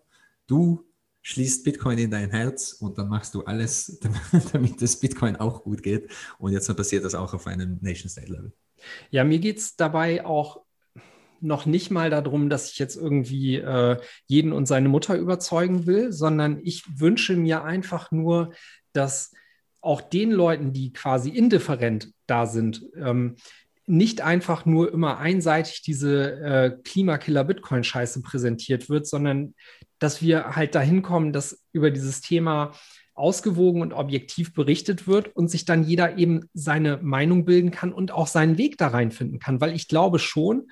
Du schließt Bitcoin in dein Herz und dann machst du alles, damit das Bitcoin auch gut geht. Und jetzt passiert das auch auf einem Nation-State-Level. Ja, mir geht es dabei auch noch nicht mal darum, dass ich jetzt irgendwie äh, jeden und seine Mutter überzeugen will, sondern ich wünsche mir einfach nur, dass auch den Leuten, die quasi indifferent da sind, ähm, nicht einfach nur immer einseitig diese äh, Klimakiller-Bitcoin-Scheiße präsentiert wird, sondern dass wir halt dahin kommen, dass über dieses Thema ausgewogen und objektiv berichtet wird und sich dann jeder eben seine Meinung bilden kann und auch seinen Weg da reinfinden kann. Weil ich glaube schon,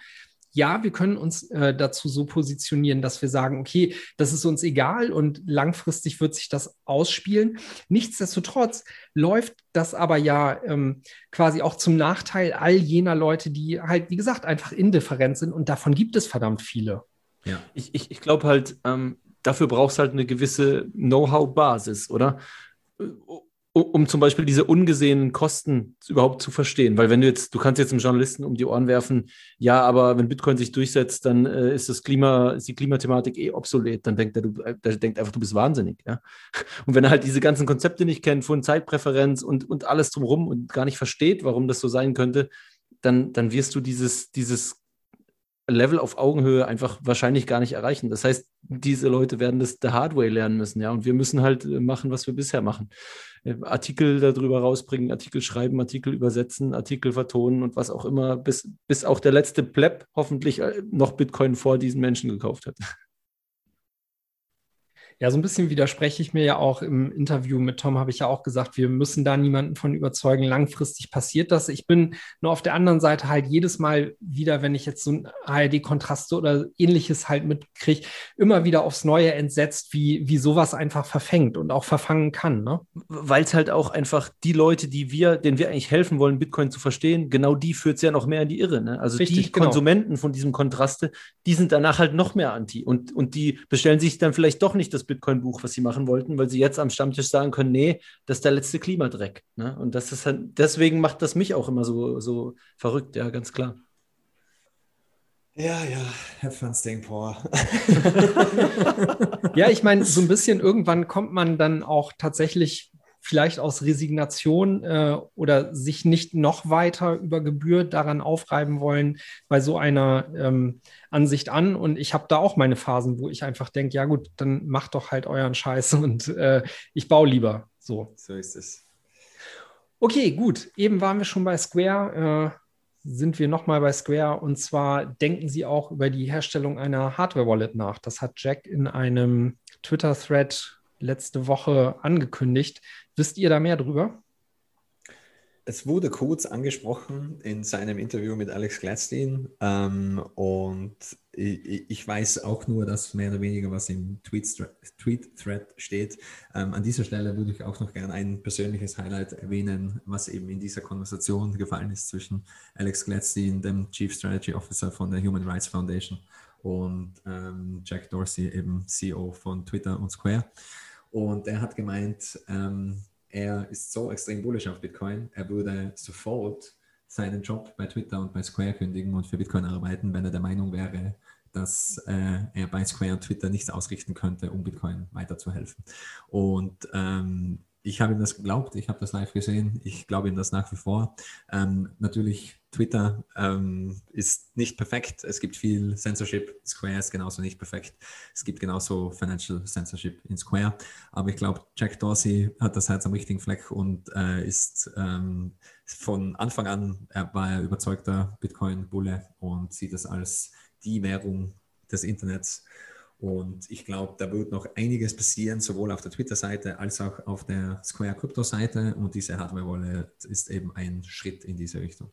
ja, wir können uns äh, dazu so positionieren, dass wir sagen, okay, das ist uns egal und langfristig wird sich das ausspielen. Nichtsdestotrotz läuft das aber ja ähm, quasi auch zum Nachteil all jener Leute, die halt, wie gesagt, einfach indifferent sind und davon gibt es verdammt viele. Ja, ich, ich, ich glaube halt, ähm, dafür brauchst halt eine gewisse Know-how-Basis, oder? Um zum Beispiel diese ungesehenen Kosten überhaupt zu verstehen. Weil wenn du jetzt, du kannst jetzt einem Journalisten um die Ohren werfen, ja, aber wenn Bitcoin sich durchsetzt, dann äh, ist das Klima, ist die Klimathematik eh obsolet, dann denkt er, du, äh, der denkt einfach, du bist wahnsinnig, ja. Und wenn er halt diese ganzen Konzepte nicht kennt, von Zeitpräferenz und, und alles drumherum und gar nicht versteht, warum das so sein könnte, dann, dann wirst du dieses, dieses Level auf Augenhöhe einfach wahrscheinlich gar nicht erreichen. Das heißt, diese Leute werden das der Hardware lernen müssen, ja. Und wir müssen halt äh, machen, was wir bisher machen. Äh, Artikel darüber rausbringen, Artikel schreiben, Artikel übersetzen, Artikel vertonen und was auch immer, bis, bis auch der letzte Pleb hoffentlich äh, noch Bitcoin vor diesen Menschen gekauft hat. Ja, so ein bisschen widerspreche ich mir ja auch im Interview mit Tom, habe ich ja auch gesagt, wir müssen da niemanden von überzeugen. Langfristig passiert das. Ich bin nur auf der anderen Seite halt jedes Mal wieder, wenn ich jetzt so ein ARD-Kontraste oder ähnliches halt mitkriege, immer wieder aufs Neue entsetzt, wie, wie sowas einfach verfängt und auch verfangen kann. Ne? Weil es halt auch einfach die Leute, die wir, denen wir eigentlich helfen wollen, Bitcoin zu verstehen, genau die führt es ja noch mehr in die Irre. Ne? Also Richtig, die genau. Konsumenten von diesem Kontraste, die sind danach halt noch mehr anti und, und die bestellen sich dann vielleicht doch nicht das Bitcoin-Buch, was sie machen wollten, weil sie jetzt am Stammtisch sagen können, nee, das ist der letzte Klimadreck. Ne? Und das ist halt, deswegen macht das mich auch immer so, so verrückt, ja, ganz klar. Ja, ja, have fun staying poor. ja, ich meine, so ein bisschen irgendwann kommt man dann auch tatsächlich vielleicht aus Resignation äh, oder sich nicht noch weiter über Gebühr daran aufreiben wollen bei so einer ähm, Ansicht an. Und ich habe da auch meine Phasen, wo ich einfach denke, ja gut, dann macht doch halt euren Scheiß und äh, ich baue lieber. So. So ist es. Okay, gut. Eben waren wir schon bei Square. Äh, sind wir nochmal bei Square und zwar denken sie auch über die Herstellung einer Hardware-Wallet nach. Das hat Jack in einem Twitter-Thread letzte Woche angekündigt. Wisst ihr da mehr drüber? Es wurde kurz angesprochen in seinem Interview mit Alex Gladstein ähm, und ich, ich, weiß auch nur, dass mehr oder weniger was im Tweet-Thread steht. Ähm, an dieser Stelle würde ich auch noch gerne ein persönliches Highlight erwähnen, was eben in dieser Konversation gefallen ist zwischen Alex Gladstein, dem Chief Strategy Officer von der Human Rights Foundation und ähm, Jack Dorsey, eben CEO von Twitter und Square. Und er hat gemeint, ähm, er ist so extrem bullish auf Bitcoin, er würde sofort seinen Job bei Twitter und bei Square kündigen und für Bitcoin arbeiten, wenn er der Meinung wäre, dass äh, er bei Square und Twitter nichts ausrichten könnte, um Bitcoin weiterzuhelfen. Und ähm, ich habe ihm das geglaubt, ich habe das live gesehen, ich glaube ihm das nach wie vor. Ähm, natürlich Twitter ähm, ist nicht perfekt. Es gibt viel Censorship. Square ist genauso nicht perfekt. Es gibt genauso Financial Censorship in Square. Aber ich glaube, Jack Dorsey hat das Herz am richtigen Fleck und äh, ist ähm, von Anfang an er war er überzeugter Bitcoin-Bulle und sieht das als die Währung des Internets. Und ich glaube, da wird noch einiges passieren, sowohl auf der Twitter-Seite als auch auf der Square Crypto-Seite. Und diese Hardware-Wallet ist eben ein Schritt in diese Richtung.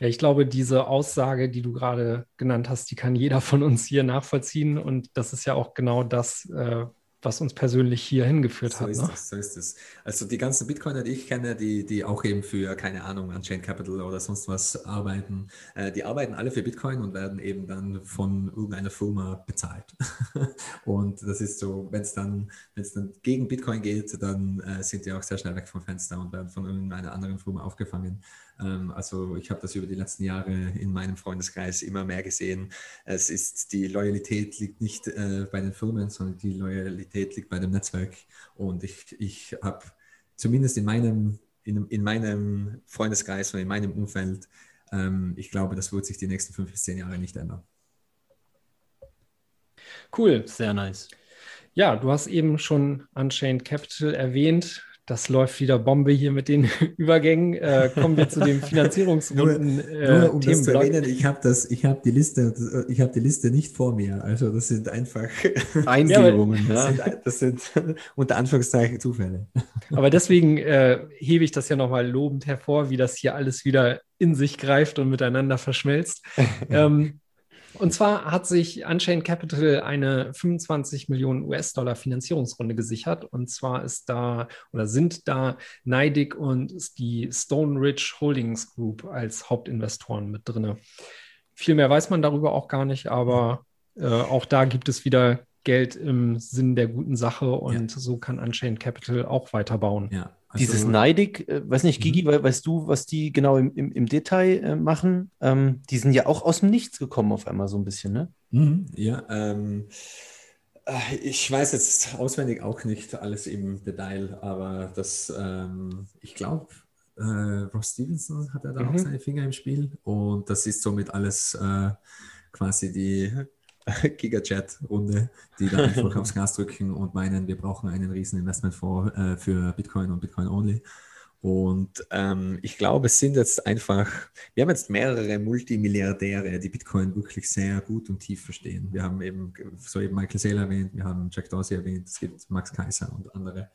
Ja, ich glaube, diese Aussage, die du gerade genannt hast, die kann jeder von uns hier nachvollziehen. Und das ist ja auch genau das, äh, was uns persönlich hier hingeführt so hat. Ist ne? es, so ist es. Also die ganzen Bitcoiner, die ich kenne, die, die auch eben für, keine Ahnung, Unchained Capital oder sonst was arbeiten, äh, die arbeiten alle für Bitcoin und werden eben dann von irgendeiner Firma bezahlt. und das ist so, wenn es dann, wenn es dann gegen Bitcoin geht, dann äh, sind die auch sehr schnell weg vom Fenster und werden von irgendeiner anderen Firma aufgefangen. Ähm, also ich habe das über die letzten Jahre in meinem Freundeskreis immer mehr gesehen. Es ist, die Loyalität liegt nicht äh, bei den Firmen, sondern die Loyalität liegt bei dem Netzwerk. Und ich, ich habe zumindest in meinem, in, in meinem Freundeskreis und in meinem Umfeld, ähm, ich glaube, das wird sich die nächsten fünf bis zehn Jahre nicht ändern. Cool. Sehr nice. Ja, du hast eben schon Unchained Capital erwähnt. Das läuft wieder Bombe hier mit den Übergängen. Äh, kommen wir zu dem Finanzierungsrunden. nur, äh, nur um das zu erwähnen, ich habe das, ich habe die Liste, ich habe die Liste nicht vor mir. Also das sind einfach, Eingebungen. das ja. sind, das sind unter Anführungszeichen Zufälle. Aber deswegen äh, hebe ich das ja nochmal lobend hervor, wie das hier alles wieder in sich greift und miteinander verschmelzt. ähm, und zwar hat sich Unchained Capital eine 25 Millionen US-Dollar Finanzierungsrunde gesichert. Und zwar ist da oder sind da Neidig und die Stone Ridge Holdings Group als Hauptinvestoren mit drin. Viel mehr weiß man darüber auch gar nicht, aber äh, auch da gibt es wieder Geld im Sinn der guten Sache und so kann Unchained Capital auch weiterbauen. Ja, also- Dieses Neidig, äh, weiß nicht, Gigi, we weißt du, was die genau im, im, im Detail äh, machen? Ähm, die sind ja auch aus dem Nichts gekommen auf einmal so ein bisschen, ne? Mhm, ja, ähm, äh, ich weiß jetzt auswendig auch nicht alles im Detail, aber das, ähm, ich glaube, äh, Ross Stevenson hat ja da auch Mhm. seine Finger im Spiel und das ist somit alles äh, quasi die Giga-Chat-Runde, die da einfach aufs Gas drücken und meinen, wir brauchen einen riesen Investmentfonds äh, für Bitcoin und Bitcoin only. Und ähm, ich glaube, es sind jetzt einfach, wir haben jetzt mehrere Multimilliardäre, die Bitcoin wirklich sehr gut und tief verstehen. Wir haben eben soeben Michael Saylor erwähnt, wir haben Jack Dorsey erwähnt, es gibt Max Kaiser und andere.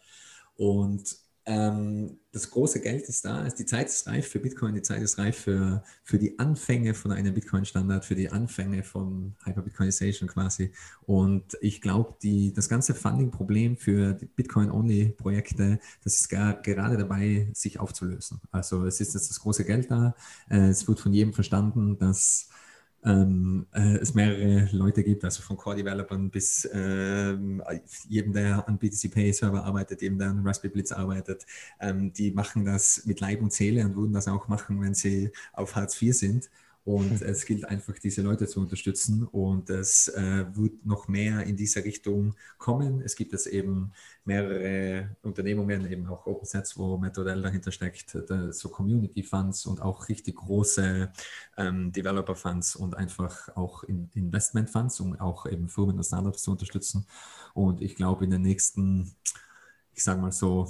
Und ähm, das große Geld ist da, die Zeit ist reif für Bitcoin, die Zeit ist reif für, für die Anfänge von einem Bitcoin-Standard, für die Anfänge von Hyper-Bitcoinization quasi. Und ich glaube, das ganze Funding-Problem für Bitcoin-Only-Projekte, das ist gar, gerade dabei, sich aufzulösen. Also es ist jetzt das große Geld da, äh, es wird von jedem verstanden, dass ähm, äh, es mehrere Leute gibt, also von Core-Developern bis ähm, jedem, der an BTC Pay-Server arbeitet, jedem, der an Raspberry Blitz arbeitet, ähm, die machen das mit Leib und Seele und würden das auch machen, wenn sie auf Hartz IV sind. Und es gilt einfach, diese Leute zu unterstützen. Und es äh, wird noch mehr in diese Richtung kommen. Es gibt jetzt eben mehrere Unternehmungen, eben auch OpenSets, wo Methodel dahinter steckt, da, so Community Funds und auch richtig große ähm, Developer Funds und einfach auch in Investment Funds, um auch eben Firmen und Startups zu unterstützen. Und ich glaube, in den nächsten, ich sage mal so,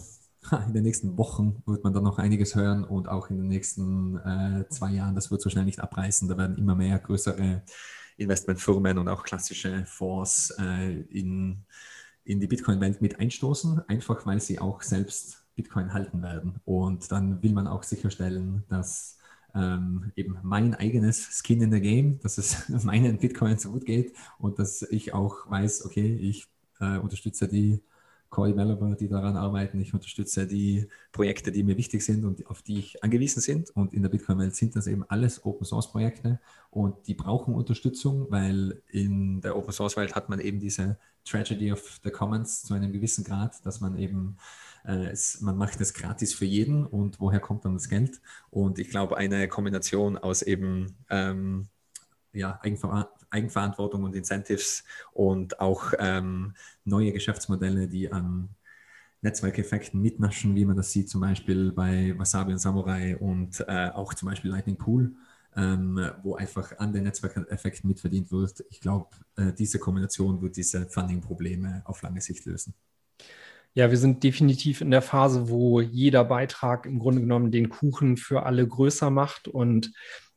in den nächsten Wochen wird man dann noch einiges hören und auch in den nächsten äh, zwei Jahren, das wird so schnell nicht abreißen. Da werden immer mehr größere Investmentfirmen und auch klassische Fonds äh, in, in die Bitcoin-Welt mit einstoßen, einfach weil sie auch selbst Bitcoin halten werden. Und dann will man auch sicherstellen, dass ähm, eben mein eigenes Skin in the Game, dass es meinen Bitcoin so gut geht und dass ich auch weiß, okay, ich äh, unterstütze die Core-Developer, die daran arbeiten. Ich unterstütze die Projekte, die mir wichtig sind und auf die ich angewiesen sind. Und in der Bitcoin-Welt sind das eben alles Open-Source-Projekte und die brauchen Unterstützung, weil in der Open-Source-Welt hat man eben diese Tragedy of the Commons zu einem gewissen Grad, dass man eben, äh, es, man macht das gratis für jeden und woher kommt dann das Geld? Und ich glaube, eine Kombination aus eben ähm, ja, Eigenver Eigenverantwortung und Incentives und auch ähm, neue Geschäftsmodelle, die an Netzwerkeffekten mitnaschen, wie man das sieht, zum Beispiel bei Wasabi und Samurai und äh, auch zum Beispiel Lightning Pool, ähm, wo einfach an den Netzwerkeffekten mitverdient wird. Ich glaube, äh, diese Kombination wird diese Funding-Probleme auf lange Sicht lösen. Ja, wir sind definitiv in der Phase, wo jeder Beitrag im Grunde genommen den Kuchen für alle größer macht und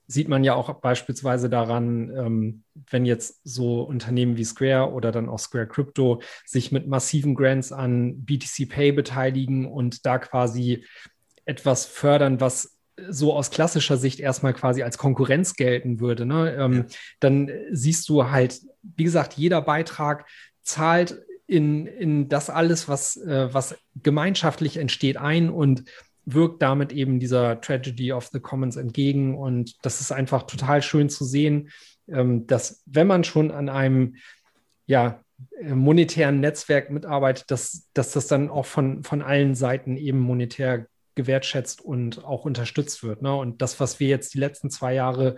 sieht man ja auch beispielsweise daran, ähm, wenn jetzt so Unternehmen wie Square oder dann auch Square Crypto sich mit massiven Grants an BTC Pay beteiligen und da quasi etwas fördern, was so aus klassischer Sicht erstmal quasi als Konkurrenz gelten würde, ne? ähm, ja. dann siehst du halt, wie gesagt, jeder Beitrag zahlt in, in das alles, was, äh, was gemeinschaftlich entsteht, ein und wirkt damit eben dieser Tragedy of the Commons entgegen. Und das ist einfach total schön zu sehen, ähm, dass wenn man schon an einem ja, monetären Netzwerk mitarbeitet, dass, dass das dann auch von, von allen Seiten eben monetär gewertschätzt und auch unterstützt wird. Ne? Und das, was wir jetzt die letzten zwei Jahre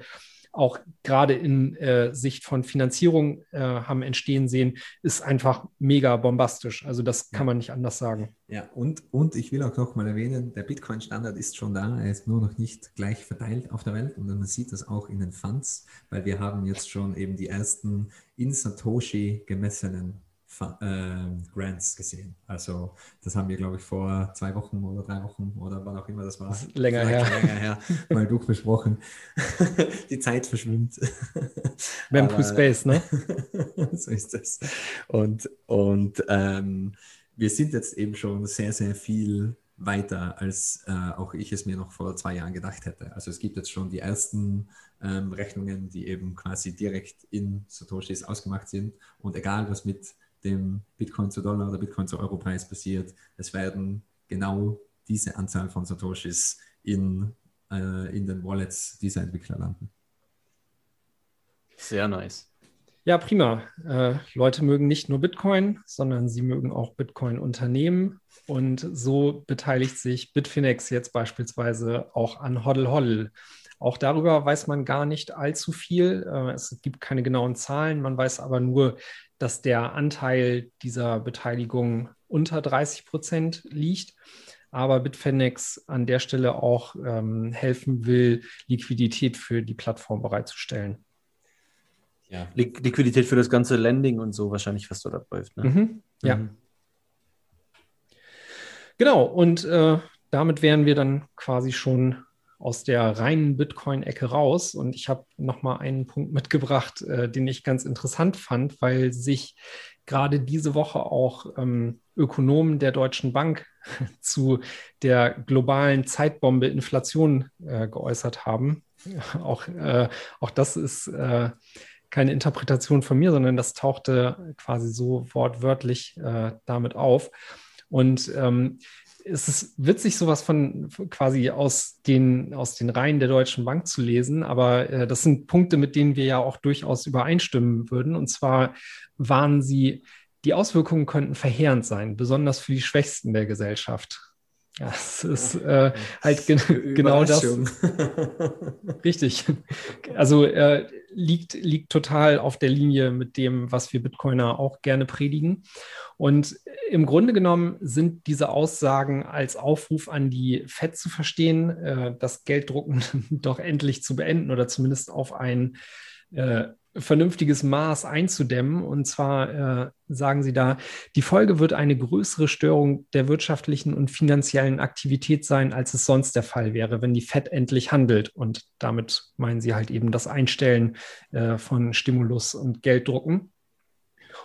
auch gerade in äh, Sicht von Finanzierung äh, haben entstehen sehen, ist einfach mega bombastisch. Also das kann man nicht anders sagen. Ja, und, und ich will auch noch mal erwähnen, der Bitcoin-Standard ist schon da, er ist nur noch nicht gleich verteilt auf der Welt und man sieht das auch in den Funds, weil wir haben jetzt schon eben die ersten in Satoshi gemessenen Grants gesehen. Also das haben wir, glaube ich, vor zwei Wochen oder drei Wochen oder wann auch immer das war. Das länger her. länger her. Mal durchbesprochen. Die Zeit verschwimmt. Memphis Space, ne? so ist es. Und, und ähm, wir sind jetzt eben schon sehr, sehr viel weiter, als äh, auch ich es mir noch vor zwei Jahren gedacht hätte. Also es gibt jetzt schon die ersten ähm, Rechnungen, die eben quasi direkt in Satoshis ausgemacht sind. Und egal, was mit dem Bitcoin zu Dollar oder Bitcoin zu Euro Preis passiert. Es werden genau diese Anzahl von Satoshis in, äh, in den Wallets dieser Entwickler landen. Sehr nice. Ja, prima. Äh, Leute mögen nicht nur Bitcoin, sondern sie mögen auch Bitcoin-Unternehmen. Und so beteiligt sich Bitfinex jetzt beispielsweise auch an Hoddle Hoddle. Auch darüber weiß man gar nicht allzu viel. Äh, es gibt keine genauen Zahlen. Man weiß aber nur, dass der Anteil dieser Beteiligung unter 30 Prozent liegt. Aber Bitfinex an der Stelle auch ähm, helfen will, Liquidität für die Plattform bereitzustellen. Ja, Liquidität für das ganze Landing und so wahrscheinlich, was dort abläuft. Ne? Mhm, ja. Mhm. Genau, und äh, damit wären wir dann quasi schon aus der reinen Bitcoin-Ecke raus. Und ich habe nochmal einen Punkt mitgebracht, äh, den ich ganz interessant fand, weil sich gerade diese Woche auch ähm, Ökonomen der Deutschen Bank zu der globalen Zeitbombe Inflation äh, geäußert haben. auch, äh, auch das ist äh, keine Interpretation von mir, sondern das tauchte quasi so wortwörtlich äh, damit auf. Und ähm, es ist witzig, sowas von quasi aus den, aus den Reihen der Deutschen Bank zu lesen, aber äh, das sind Punkte, mit denen wir ja auch durchaus übereinstimmen würden. Und zwar waren sie, die Auswirkungen könnten verheerend sein, besonders für die Schwächsten der Gesellschaft. Ja, es ist äh, halt gen genau das. Richtig. Also äh, liegt, liegt total auf der Linie mit dem, was wir Bitcoiner auch gerne predigen. Und im Grunde genommen sind diese Aussagen als Aufruf an die FED zu verstehen, äh, das Gelddrucken doch endlich zu beenden oder zumindest auf ein äh, vernünftiges Maß einzudämmen. Und zwar äh, sagen Sie da, die Folge wird eine größere Störung der wirtschaftlichen und finanziellen Aktivität sein, als es sonst der Fall wäre, wenn die FED endlich handelt. Und damit meinen Sie halt eben das Einstellen äh, von Stimulus und Gelddrucken.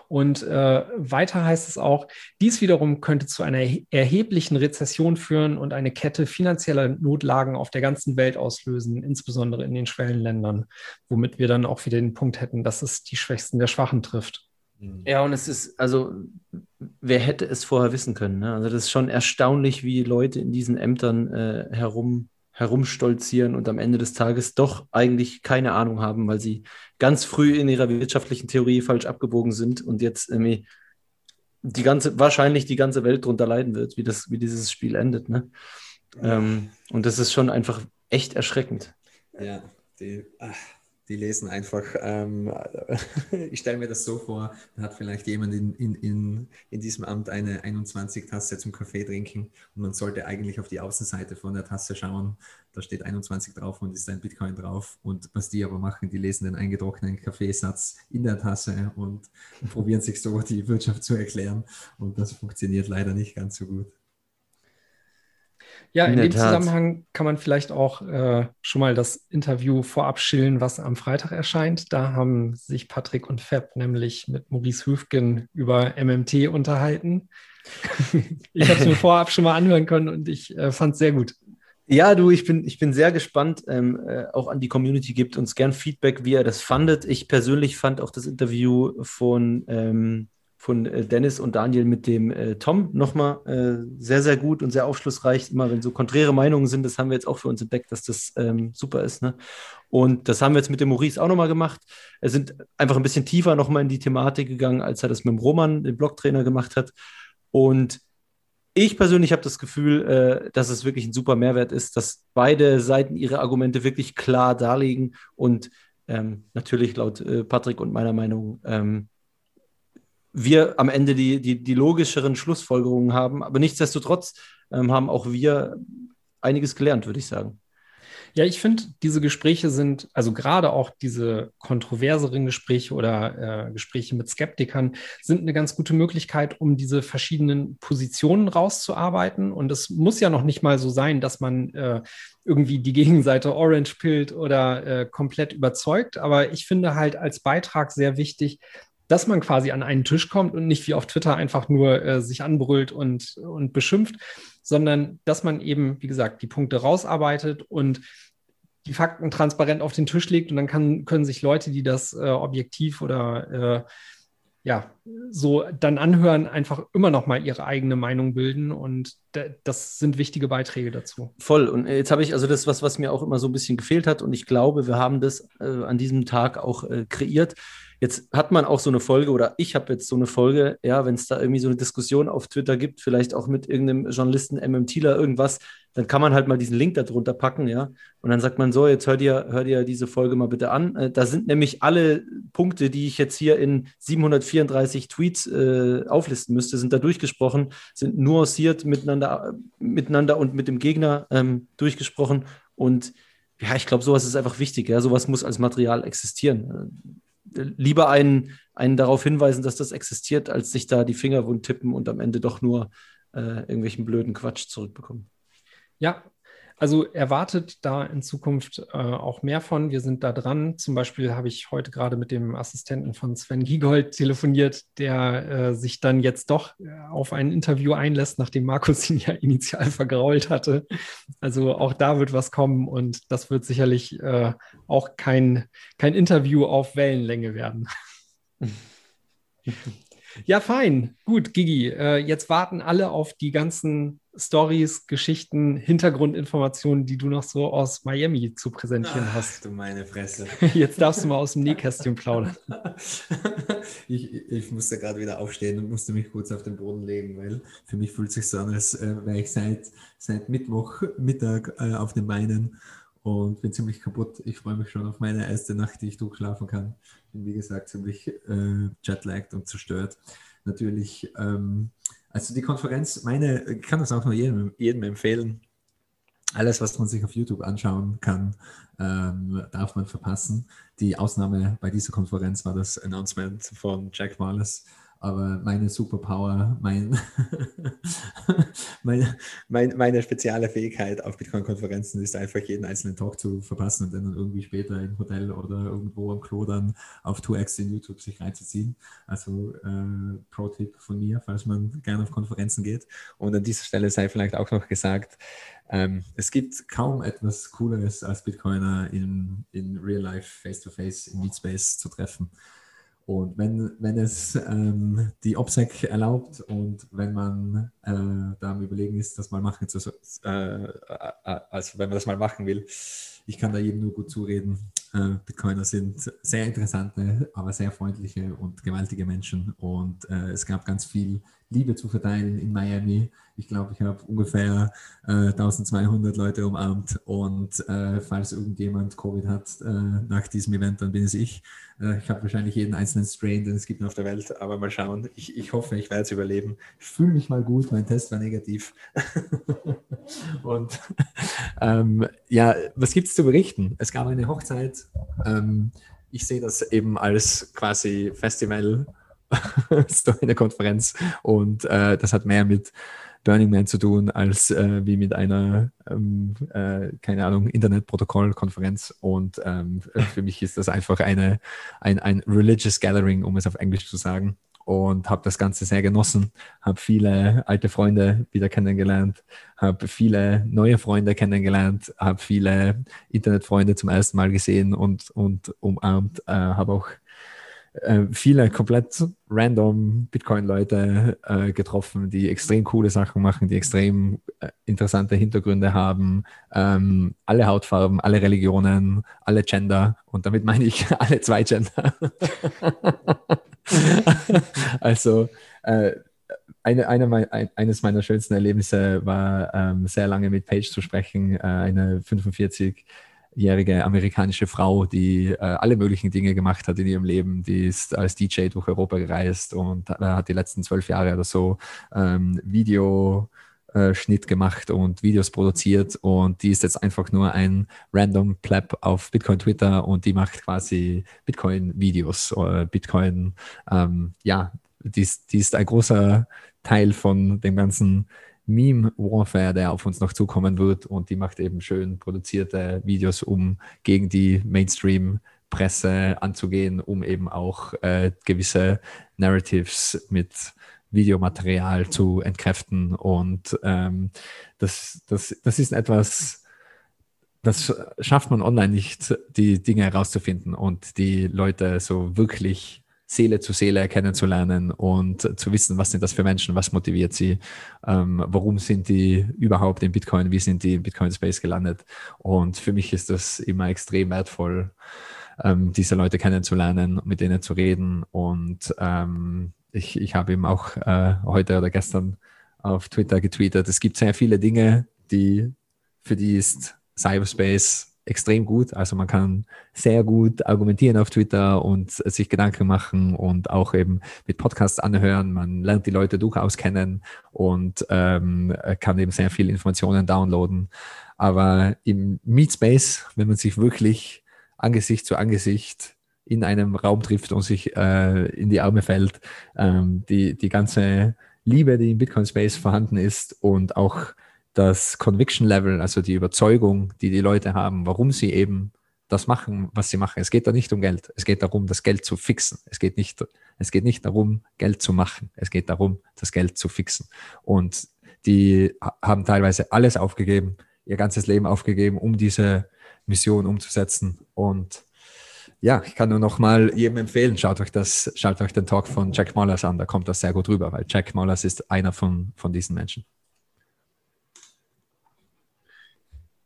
Und äh, weiter heißt es auch, dies wiederum könnte zu einer erheblichen Rezession führen und eine Kette finanzieller Notlagen auf der ganzen Welt auslösen, insbesondere in den Schwellenländern, womit wir dann auch wieder den Punkt hätten, dass es die Schwächsten der Schwachen trifft. Mhm. Ja, und es ist, also, wer hätte es vorher wissen können? Ne? Also, das ist schon erstaunlich, wie Leute in diesen Ämtern äh, herum herumstolzieren und am Ende des Tages doch eigentlich keine Ahnung haben, weil sie ganz früh in ihrer wirtschaftlichen Theorie falsch abgebogen sind und jetzt irgendwie die ganze, wahrscheinlich die ganze Welt darunter leiden wird, wie, das, wie dieses Spiel endet. Ne? Ja. Ähm, und das ist schon einfach echt erschreckend. Ja, die, ach, die lesen einfach, ähm, ich stelle mir das so vor, da hat vielleicht jemand in, in, in, in diesem Amt eine 21-Tasse zum Kaffee trinken und man sollte eigentlich auf die Außenseite von der Tasse schauen. Da steht 21 drauf und ist ein Bitcoin drauf. Und was die aber machen, die lesen den eingetrockneten Kaffeesatz in der Tasse und probieren sich so die Wirtschaft zu erklären. Und das funktioniert leider nicht ganz so gut. Ja, in, in dem Tat. Zusammenhang kann man vielleicht auch äh, schon mal das Interview vorab schillen, was am Freitag erscheint. Da haben sich Patrick und Fab nämlich mit Maurice Höfgen über MMT unterhalten. ich habe es mir vorab schon mal anhören können und ich äh, fand es sehr gut. Ja, du, ich bin, ich bin sehr gespannt. Ähm, äh, auch an die Community gibt uns gern Feedback, wie ihr das fandet. Ich persönlich fand auch das Interview von ähm, von äh, Dennis und Daniel mit dem äh, Tom nochmal äh, sehr, sehr gut und sehr aufschlussreich. Immer wenn so konträre Meinungen sind, das haben wir jetzt auch für uns entdeckt, dass das ähm, super ist. Ne? Und das haben wir jetzt mit dem Maurice auch nochmal gemacht. Wir sind einfach ein bisschen tiefer nochmal in die Thematik gegangen, als er das mit dem Roman, dem Blogtrainer, gemacht hat. Und ich persönlich habe das Gefühl, äh, dass es wirklich ein super Mehrwert ist, dass beide Seiten ihre Argumente wirklich klar darlegen und ähm, natürlich laut äh, Patrick und meiner Meinung ähm, wir am Ende die, die, die logischeren Schlussfolgerungen haben. Aber nichtsdestotrotz ähm, haben auch wir einiges gelernt, würde ich sagen. Ja, ich finde, diese Gespräche sind, also gerade auch diese kontroverseren Gespräche oder äh, Gespräche mit Skeptikern, sind eine ganz gute Möglichkeit, um diese verschiedenen Positionen rauszuarbeiten. Und es muss ja noch nicht mal so sein, dass man äh, irgendwie die Gegenseite orange pillt oder äh, komplett überzeugt. Aber ich finde halt als Beitrag sehr wichtig, dass man quasi an einen Tisch kommt und nicht wie auf Twitter einfach nur äh, sich anbrüllt und, und beschimpft, sondern dass man eben, wie gesagt, die Punkte rausarbeitet und die Fakten transparent auf den Tisch legt und dann kann, können sich Leute, die das äh, objektiv oder äh, ja, so dann anhören, einfach immer noch mal ihre eigene Meinung bilden und das sind wichtige Beiträge dazu. Voll. Und jetzt habe ich also das, was, was mir auch immer so ein bisschen gefehlt hat und ich glaube, wir haben das äh, an diesem Tag auch äh, kreiert. Jetzt hat man auch so eine Folge oder ich habe jetzt so eine Folge, ja, wenn es da irgendwie so eine Diskussion auf Twitter gibt, vielleicht auch mit irgendeinem Journalisten, MMTler, irgendwas, dann kann man halt mal diesen Link da drunter packen, ja. Und dann sagt man so, jetzt hört ihr, hört ihr diese Folge mal bitte an. Äh, da sind nämlich alle Punkte, die ich jetzt hier in 734 Tweets äh, auflisten müsste, sind da durchgesprochen, sind nuanciert miteinander, miteinander und mit dem Gegner ähm, durchgesprochen. Und ja, ich glaube, sowas ist einfach wichtig. Ja, sowas muss als Material existieren lieber einen, einen darauf hinweisen, dass das existiert, als sich da die Finger wund tippen und am Ende doch nur äh, irgendwelchen blöden Quatsch zurückbekommen. Ja, also erwartet da in Zukunft äh, auch mehr von. Wir sind da dran. Zum Beispiel habe ich heute gerade mit dem Assistenten von Sven Giegold telefoniert, der äh, sich dann jetzt doch äh, auf ein Interview einlässt, nachdem Markus ihn ja initial vergrault hatte. Also auch da wird was kommen und das wird sicherlich äh, auch kein, kein Interview auf Wellenlänge werden. Ja, fein. Gut, Gigi. Äh, jetzt warten alle auf die ganzen Stories, Geschichten, Hintergrundinformationen, die du noch so aus Miami zu präsentieren Ach, hast. Du meine Fresse. Jetzt darfst du mal aus dem Nähkästchen plaudern. ich, ich musste gerade wieder aufstehen und musste mich kurz auf den Boden legen, weil für mich fühlt es sich so an, als äh, wäre ich seit, seit Mittwoch Mittag äh, auf den Beinen und bin ziemlich kaputt. Ich freue mich schon auf meine erste Nacht, die ich durchschlafen kann. Bin wie gesagt ziemlich äh, jetlagged und zerstört. Natürlich, ähm, also die Konferenz, meine, ich kann das auch nur jedem, jedem empfehlen. Alles, was man sich auf YouTube anschauen kann, ähm, darf man verpassen. Die Ausnahme bei dieser Konferenz war das Announcement von Jack Wallace aber meine Superpower, mein, meine, meine, meine spezielle Fähigkeit auf Bitcoin-Konferenzen ist einfach jeden einzelnen Talk zu verpassen und dann irgendwie später im Hotel oder irgendwo am Klo dann auf 2x in YouTube sich reinzuziehen. Also äh, Pro-Tipp von mir, falls man gerne auf Konferenzen geht. Und an dieser Stelle sei vielleicht auch noch gesagt, ähm, es gibt kaum etwas Cooleres als Bitcoiner in, in Real Life, Face-to-Face, in Meetspace zu treffen. Und wenn, wenn es ähm, die OPSEC erlaubt und wenn man äh, da am Überlegen ist, das mal machen zu, äh, äh, also wenn man das mal machen will, ich kann da jedem nur gut zureden. Äh, Bitcoiner sind sehr interessante, aber sehr freundliche und gewaltige Menschen und äh, es gab ganz viel Liebe zu verteilen in Miami. Ich glaube, ich habe ungefähr äh, 1200 Leute umarmt und äh, falls irgendjemand Covid hat äh, nach diesem Event, dann bin es ich. Äh, ich habe wahrscheinlich jeden einzelnen Strain, den es gibt auf der Welt, aber mal schauen. Ich, ich hoffe, ich werde es überleben. Ich fühle mich mal gut, mein Test war negativ. und ähm, ja, was gibt es zu berichten? Es gab eine Hochzeit. Ähm, ich sehe das eben als quasi Festival, so eine Konferenz. Und äh, das hat mehr mit Burning Man zu tun, als äh, wie mit einer, ähm, äh, keine Ahnung, Internetprotokollkonferenz. Und ähm, für mich ist das einfach eine, ein, ein Religious Gathering, um es auf Englisch zu sagen. Und habe das Ganze sehr genossen, habe viele alte Freunde wieder kennengelernt, habe viele neue Freunde kennengelernt, habe viele Internetfreunde zum ersten Mal gesehen und, und umarmt, äh, habe auch äh, viele komplett random Bitcoin-Leute äh, getroffen, die extrem coole Sachen machen, die extrem äh, interessante Hintergründe haben, ähm, alle Hautfarben, alle Religionen, alle Gender und damit meine ich alle zwei Gender. also äh, eine, eine, ein, eines meiner schönsten Erlebnisse war, ähm, sehr lange mit Paige zu sprechen, äh, eine 45 jährige amerikanische Frau, die äh, alle möglichen Dinge gemacht hat in ihrem Leben. Die ist als DJ durch Europa gereist und äh, hat die letzten zwölf Jahre oder so ähm, Video. Schnitt gemacht und Videos produziert und die ist jetzt einfach nur ein random Pleb auf Bitcoin Twitter und die macht quasi Bitcoin Videos oder Bitcoin, ähm, ja, die ist, die ist ein großer Teil von dem ganzen Meme-Warfare, der auf uns noch zukommen wird. Und die macht eben schön produzierte Videos, um gegen die Mainstream-Presse anzugehen, um eben auch äh, gewisse Narratives mit Videomaterial zu entkräften. Und ähm, das, das, das ist etwas, das schafft man online nicht, die Dinge herauszufinden und die Leute so wirklich Seele zu Seele kennenzulernen und zu wissen, was sind das für Menschen, was motiviert sie, ähm, warum sind die überhaupt in Bitcoin, wie sind die im Bitcoin-Space gelandet. Und für mich ist das immer extrem wertvoll, ähm, diese Leute kennenzulernen, mit denen zu reden. Und ähm, ich, ich habe eben auch äh, heute oder gestern auf Twitter getweetet, es gibt sehr viele Dinge, die für die ist Cyberspace extrem gut. Also man kann sehr gut argumentieren auf Twitter und sich Gedanken machen und auch eben mit Podcasts anhören. Man lernt die Leute durchaus kennen und ähm, kann eben sehr viele Informationen downloaden. Aber im Meetspace, wenn man sich wirklich Angesicht zu Angesicht in einem Raum trifft und sich äh, in die Arme fällt, ähm, die, die ganze Liebe, die im Bitcoin Space vorhanden ist und auch das Conviction Level, also die Überzeugung, die die Leute haben, warum sie eben das machen, was sie machen. Es geht da nicht um Geld. Es geht darum, das Geld zu fixen. Es geht nicht, es geht nicht darum, Geld zu machen. Es geht darum, das Geld zu fixen. Und die haben teilweise alles aufgegeben, ihr ganzes Leben aufgegeben, um diese Mission umzusetzen. Und ja, ich kann nur noch mal jedem empfehlen, schaut euch das, schaut euch den Talk von Jack Mollers an, da kommt das sehr gut rüber, weil Jack Mollers ist einer von, von diesen Menschen.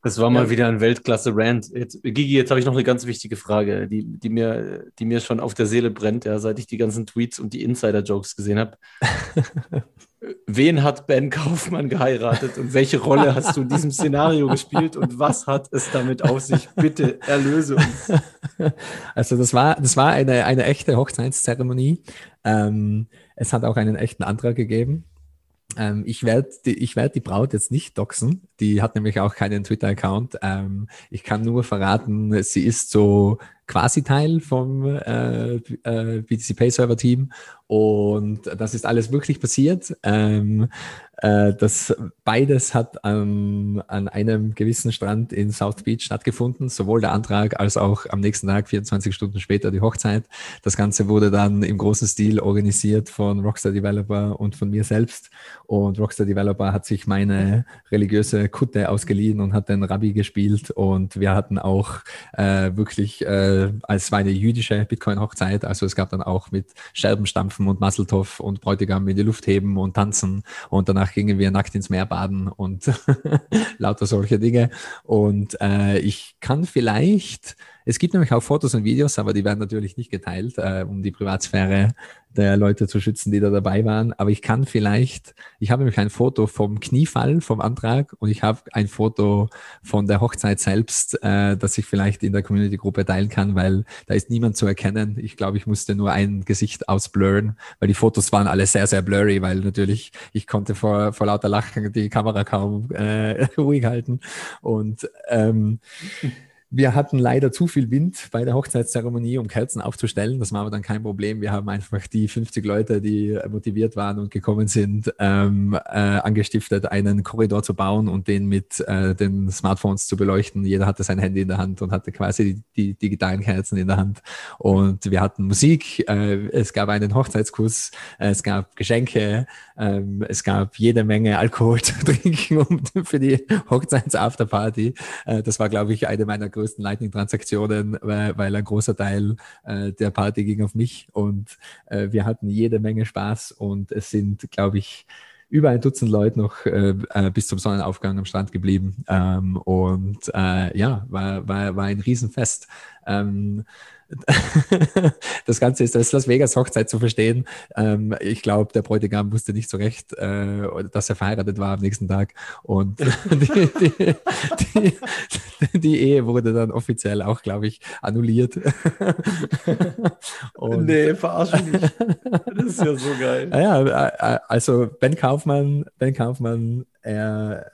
Das war mal ja. wieder ein Weltklasse-Rant. Jetzt, Gigi, jetzt habe ich noch eine ganz wichtige Frage, die, die, mir, die mir schon auf der Seele brennt, ja, seit ich die ganzen Tweets und die Insider-Jokes gesehen habe. Wen hat Ben Kaufmann geheiratet und welche Rolle hast du in diesem Szenario gespielt und was hat es damit auf sich? Bitte erlöse uns. Also das war, das war eine, eine echte Hochzeitszeremonie. Ähm, es hat auch einen echten Antrag gegeben. Ähm, ich werde die, werd die Braut jetzt nicht doxen. Die hat nämlich auch keinen Twitter-Account. Ähm, ich kann nur verraten, sie ist so quasi Teil vom äh, äh, BTC Pay Server Team und das ist alles wirklich passiert. Ähm, äh, das beides hat ähm, an einem gewissen Strand in South Beach stattgefunden, sowohl der Antrag als auch am nächsten Tag, 24 Stunden später, die Hochzeit. Das Ganze wurde dann im großen Stil organisiert von Rockstar Developer und von mir selbst. Und Rockstar Developer hat sich meine religiöse Kutte ausgeliehen und hat den Rabbi gespielt. Und wir hatten auch äh, wirklich, äh, es war eine jüdische Bitcoin-Hochzeit, also es gab dann auch mit Scherbenstampfen und Masseltoff und Bräutigam in die Luft heben und tanzen. Und danach gingen wir nackt ins Meer baden und lauter solche Dinge. Und äh, ich kann vielleicht, es gibt nämlich auch Fotos und Videos, aber die werden natürlich nicht geteilt, äh, um die Privatsphäre der Leute zu schützen, die da dabei waren. Aber ich kann vielleicht, ich habe nämlich ein Foto vom Kniefall, vom Antrag und ich habe ein Foto von der Hochzeit selbst, äh, das ich vielleicht in der Community-Gruppe teilen kann, weil da ist niemand zu erkennen. Ich glaube, ich musste nur ein Gesicht ausblurren, weil die Fotos waren alle sehr, sehr blurry, weil natürlich ich konnte vor, vor lauter Lachen die Kamera kaum äh, ruhig halten. Und ähm, wir hatten leider zu viel Wind bei der Hochzeitszeremonie, um Kerzen aufzustellen. Das war aber dann kein Problem. Wir haben einfach die 50 Leute, die motiviert waren und gekommen sind, ähm, äh, angestiftet, einen Korridor zu bauen und den mit äh, den Smartphones zu beleuchten. Jeder hatte sein Handy in der Hand und hatte quasi die, die digitalen Kerzen in der Hand. Und wir hatten Musik, äh, es gab einen Hochzeitskurs, äh, es gab Geschenke, ähm, es gab jede Menge Alkohol zu trinken für die Hochzeits-Afterparty. Äh, das war, glaube ich, eine meiner größten Lightning-Transaktionen, weil, weil, ein großer Teil äh, der Party ging auf mich und äh, wir hatten jede Menge Spaß und es sind, glaube ich, über ein Dutzend Leute noch äh, äh, bis zum Sonnenaufgang am Strand geblieben. Ähm, und äh, ja, war, war, war ein Riesenfest. Ähm, das Ganze ist als Las Vegas Hochzeit zu verstehen. Ähm, ich glaube, der Bräutigam wusste nicht so recht, äh, dass er verheiratet war am nächsten Tag. Und die, die, die, die, Ehe wurde dann offiziell auch, glaube ich, annulliert. Und, nee, verarsch mich. Das ist ja so geil. Ja, äh, also Ben Kaufmann, Ben Kaufmann, er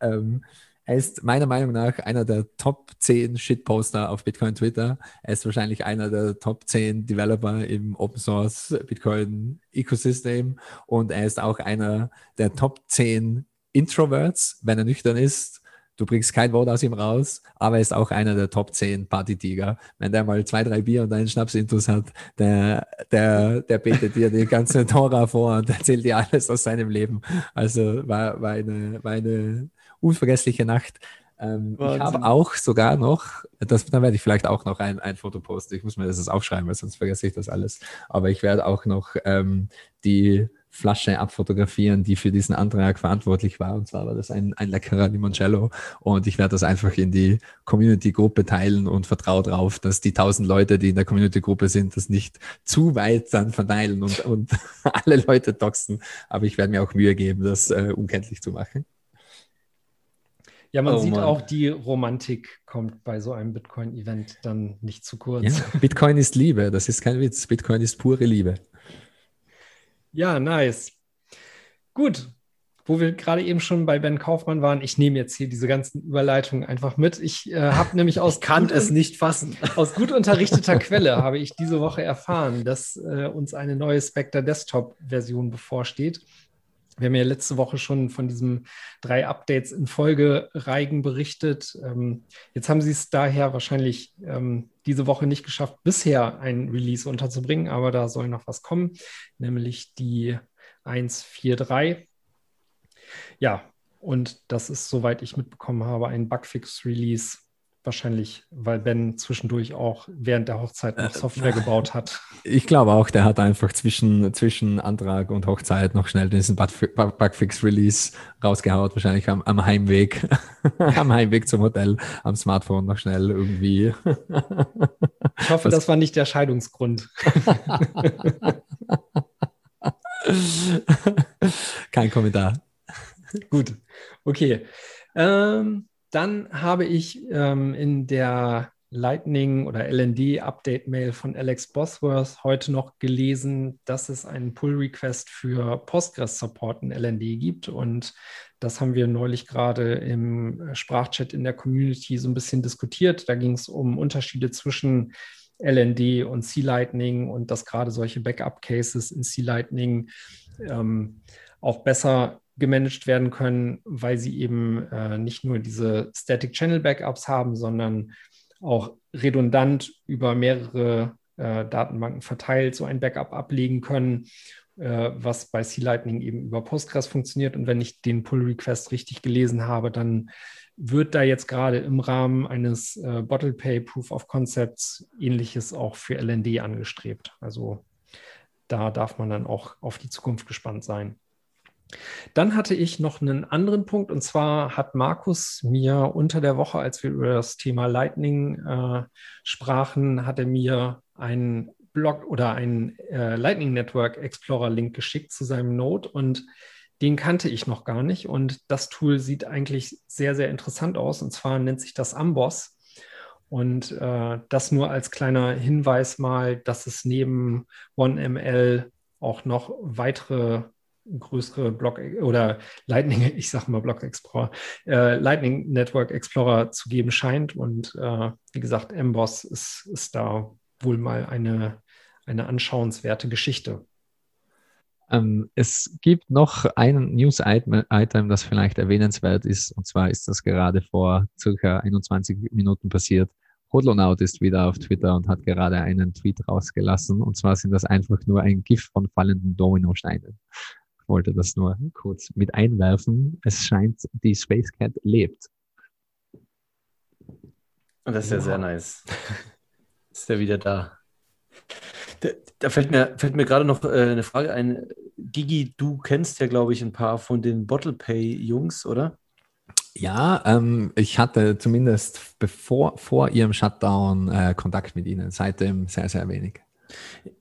ähm, er ist meiner Meinung nach einer der Top 10 Shitposter auf Bitcoin Twitter. Er ist wahrscheinlich einer der Top 10 Developer im Open Source Bitcoin Ecosystem und er ist auch einer der Top 10 Introverts, wenn er nüchtern ist. Du bringst kein Wort aus ihm raus, aber er ist auch einer der Top 10 Party-Tiger. Wenn der mal zwei, drei Bier und einen Schnaps-Intus hat, der, der, der betet dir die ganze Tora vor und erzählt dir alles aus seinem Leben. Also war, war, eine, war eine unvergessliche Nacht. Ähm, ich habe auch sogar noch, das, dann werde ich vielleicht auch noch ein, ein Foto posten. Ich muss mir das aufschreiben, weil sonst vergesse ich das alles. Aber ich werde auch noch ähm, die Flasche abfotografieren, die für diesen Antrag verantwortlich war. Und zwar war das ein, ein leckerer Limoncello. Und ich werde das einfach in die Community-Gruppe teilen und vertraue darauf, dass die tausend Leute, die in der Community-Gruppe sind, das nicht zu weit dann verteilen und, und alle Leute doxen. Aber ich werde mir auch Mühe geben, das äh, unkenntlich zu machen. Ja, man oh, sieht Mann. auch, die Romantik kommt bei so einem Bitcoin-Event dann nicht zu kurz. Ja, Bitcoin ist Liebe, das ist kein Witz. Bitcoin ist pure Liebe. Ja, nice. Gut, wo wir gerade eben schon bei Ben Kaufmann waren, ich nehme jetzt hier diese ganzen Überleitungen einfach mit. Ich äh, habe nämlich aus kann es nicht fassen. Aus gut unterrichteter Quelle habe ich diese Woche erfahren, dass äh, uns eine neue Spectre Desktop Version bevorsteht. Wir haben ja letzte Woche schon von diesen drei Updates in Folge Reigen berichtet. Ähm, jetzt haben sie es daher wahrscheinlich ähm, diese Woche nicht geschafft, bisher ein Release unterzubringen, aber da soll noch was kommen, nämlich die 1.4.3. Ja, und das ist, soweit ich mitbekommen habe, ein Bugfix-Release Wahrscheinlich, weil Ben zwischendurch auch während der Hochzeit noch äh, Software gebaut hat. Ich glaube auch, der hat einfach zwischen, zwischen Antrag und Hochzeit noch schnell diesen Bugfix-Release rausgehaut, wahrscheinlich am, am Heimweg, am Heimweg zum Hotel, am Smartphone noch schnell irgendwie. ich hoffe, Was? das war nicht der Scheidungsgrund. Kein Kommentar. Gut, okay. Ähm, dann habe ich ähm, in der Lightning oder LND Update Mail von Alex Bosworth heute noch gelesen, dass es einen Pull Request für Postgres Support in LND gibt und das haben wir neulich gerade im Sprachchat in der Community so ein bisschen diskutiert. Da ging es um Unterschiede zwischen LND und C-Lightning und dass gerade solche Backup-Cases in C-Lightning ähm, auch besser gemanagt werden können, weil sie eben äh, nicht nur diese Static Channel Backups haben, sondern auch redundant über mehrere äh, Datenbanken verteilt so ein Backup ablegen können, äh, was bei C-Lightning eben über Postgres funktioniert. Und wenn ich den Pull-Request richtig gelesen habe, dann wird da jetzt gerade im Rahmen eines äh, Bottle Pay Proof of Concepts ähnliches auch für LND angestrebt. Also da darf man dann auch auf die Zukunft gespannt sein. Dann hatte ich noch einen anderen Punkt und zwar hat Markus mir unter der Woche, als wir über das Thema Lightning äh, sprachen, hat er mir einen Blog oder einen äh, Lightning Network Explorer Link geschickt zu seinem Node und den kannte ich noch gar nicht. Und das Tool sieht eigentlich sehr, sehr interessant aus. Und zwar nennt sich das Amboss. Und äh, das nur als kleiner Hinweis mal, dass es neben OneML auch noch weitere größere Block oder Lightning, ich sage mal Block Explorer, äh, Lightning Network Explorer zu geben scheint. Und äh, wie gesagt, Emboss ist, ist da wohl mal eine, eine anschauenswerte Geschichte. Ähm, es gibt noch ein News-Item, das vielleicht erwähnenswert ist, und zwar ist das gerade vor circa 21 Minuten passiert. Hodlonaut ist wieder auf Twitter und hat gerade einen Tweet rausgelassen. Und zwar sind das einfach nur ein GIF von fallenden Dominosteinen. Ich wollte das nur kurz mit einwerfen. Es scheint, die Space Cat lebt. Das ist ja wow. sehr nice. ist er wieder da. Da, da, fällt mir, fällt mir gerade noch äh, eine Frage ein. Gigi, du kennst ja, glaube ich, ein paar von den Bottle Pay-Jungs, oder? Ja, ähm, ich hatte zumindest bevor vor ihrem Shutdown äh, Kontakt mit ihnen, seitdem sehr, sehr wenig.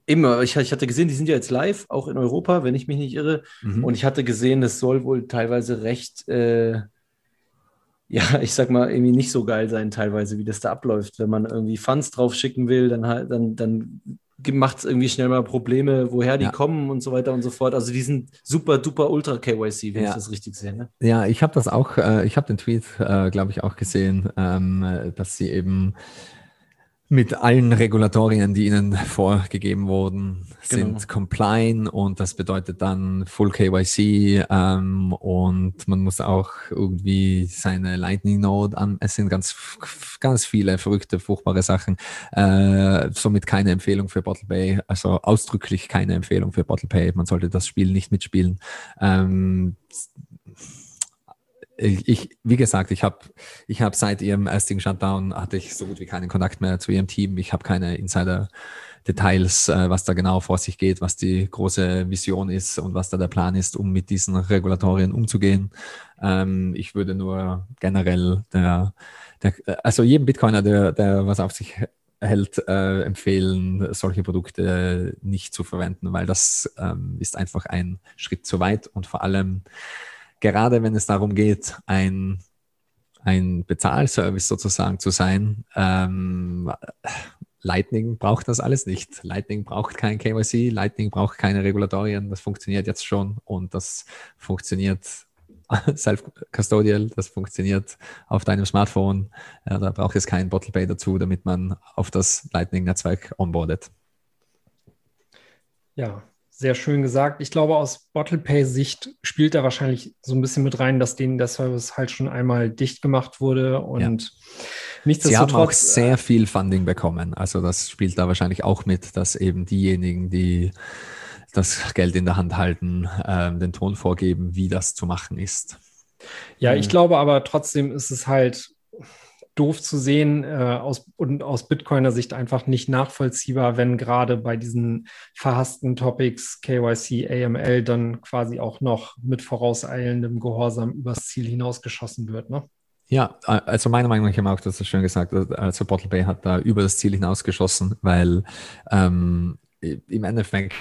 Immer, ich, ich, hatte gesehen, die sind ja jetzt live, auch in Europa, wenn ich mich nicht irre. Mhm. Und ich hatte gesehen, das soll wohl teilweise recht, äh, ja, ich sag mal, irgendwie nicht so geil sein, teilweise, wie das da abläuft. Wenn man irgendwie Funds drauf schicken will, dann, dann, dann macht es irgendwie schnell mal Probleme, woher die ja. kommen und so weiter und so fort. Also die sind super duper ultra KYC, wenn ja. ich das richtig sehe. Ne? Ja, ich habe das auch, äh, ich habe den Tweet, äh, glaube ich, auch gesehen, ähm, dass sie eben mit allen Regulatorien, die ihnen vorgegeben wurden, sind genau. compliant und das bedeutet dann Full KYC ähm, und man muss auch irgendwie seine Lightning Node an. Es sind ganz, ganz viele verrückte, furchtbare Sachen. Äh, somit keine Empfehlung für Bottle Pay, also ausdrücklich keine Empfehlung für Bottle Pay. Man sollte das Spiel nicht mitspielen. Ähm, ich, wie gesagt, ich habe ich hab seit ihrem ersten Shutdown hatte ich so gut wie keinen Kontakt mehr zu ihrem Team. Ich habe keine Insider-Details, äh, was da genau vor sich geht, was die große Vision ist und was da der Plan ist, um mit diesen Regulatorien umzugehen. Ähm, ich würde nur generell der, der also jedem Bitcoiner, der, der was auf sich hält, äh, empfehlen, solche Produkte nicht zu verwenden, weil das ähm, ist einfach ein Schritt zu weit und vor allem gerade wenn es darum geht, ein, ein Bezahlservice sozusagen zu sein, ähm, Lightning braucht das alles nicht. Lightning braucht kein KYC, Lightning braucht keine Regulatorien, das funktioniert jetzt schon und das funktioniert self-custodial, das funktioniert auf deinem Smartphone. Da braucht es kein Bottle Pay dazu, damit man auf das Lightning-Netzwerk onboardet. Ja, sehr schön gesagt. Ich glaube, aus Bottle Pay-Sicht spielt da wahrscheinlich so ein bisschen mit rein, dass denen der Service halt schon einmal dicht gemacht wurde und ja. Sie haben auch sehr viel Funding bekommen. Also das spielt da wahrscheinlich auch mit, dass eben diejenigen, die das Geld in der Hand halten, äh, den Ton vorgeben, wie das zu machen ist. Ja, ich glaube aber trotzdem ist es halt doof zu sehen äh, aus, und aus Bitcoiner Sicht einfach nicht nachvollziehbar, wenn gerade bei diesen verhassten Topics KYC, AML dann quasi auch noch mit vorauseilendem Gehorsam übers Ziel hinausgeschossen wird. Ne? Ja, also meiner Meinung nach, ich habe auch das schön gesagt, also Bottle Bay hat da über das Ziel hinausgeschossen, weil ähm, im Endeffekt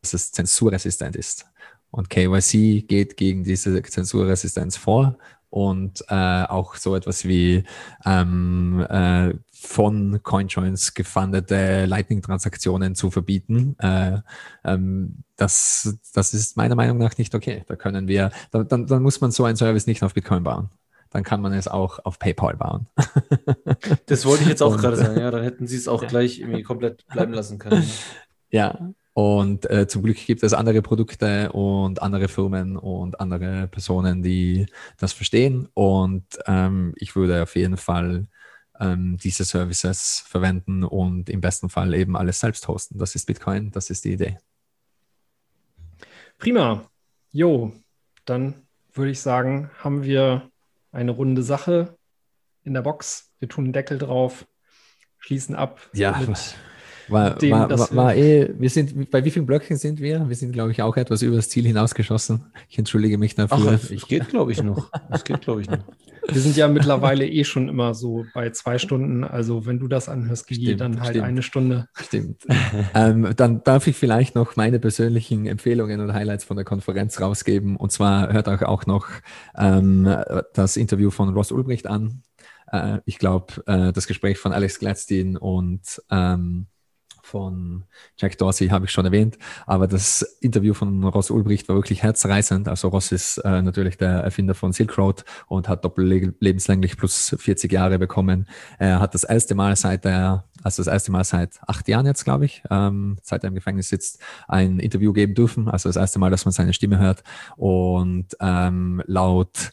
dass es zensurresistent ist. Und KYC geht gegen diese Zensurresistenz vor und äh, auch so etwas wie ähm, äh, von CoinJoins gefundete Lightning-Transaktionen zu verbieten. Äh, ähm, das, das ist meiner Meinung nach nicht okay. Da können wir, da, dann, dann muss man so einen Service nicht auf Bitcoin bauen dann kann man es auch auf PayPal bauen. das wollte ich jetzt auch gerade sagen. Ja, dann hätten sie es auch ja. gleich irgendwie komplett bleiben lassen können. Ja, und äh, zum Glück gibt es andere Produkte und andere Firmen und andere Personen, die das verstehen. Und ähm, ich würde auf jeden Fall ähm, diese Services verwenden und im besten Fall eben alles selbst hosten. Das ist Bitcoin, das ist die Idee. Prima. Jo, dann würde ich sagen, haben wir eine runde Sache in der Box. Wir tun den Deckel drauf, schließen ab. Ja, mit war, dem, war, war, war eh, wir sind, bei wie vielen Blöcken sind wir? Wir sind, glaube ich, auch etwas über das Ziel hinausgeschossen. Ich entschuldige mich dafür. Ach, es geht, glaube ich, noch. Es geht, glaube ich, noch. Wir sind ja mittlerweile eh schon immer so bei zwei Stunden. Also wenn du das anhörst, Gigi, stimmt, dann halt stimmt. eine Stunde. Stimmt. ähm, dann darf ich vielleicht noch meine persönlichen Empfehlungen und Highlights von der Konferenz rausgeben. Und zwar hört euch auch noch ähm, das Interview von Ross Ulbricht an. Äh, ich glaube, äh, das Gespräch von Alex Gladstein und ähm, von Jack Dorsey habe ich schon erwähnt, aber das Interview von Ross Ulbricht war wirklich herzreißend. Also Ross ist äh, natürlich der Erfinder von Silk Road und hat doppellebenslänglich plus 40 Jahre bekommen. Er hat das erste Mal seit er, also das erste Mal seit acht Jahren jetzt, glaube ich, ähm, seit er im Gefängnis sitzt, ein Interview geben dürfen. Also das erste Mal, dass man seine Stimme hört und ähm, laut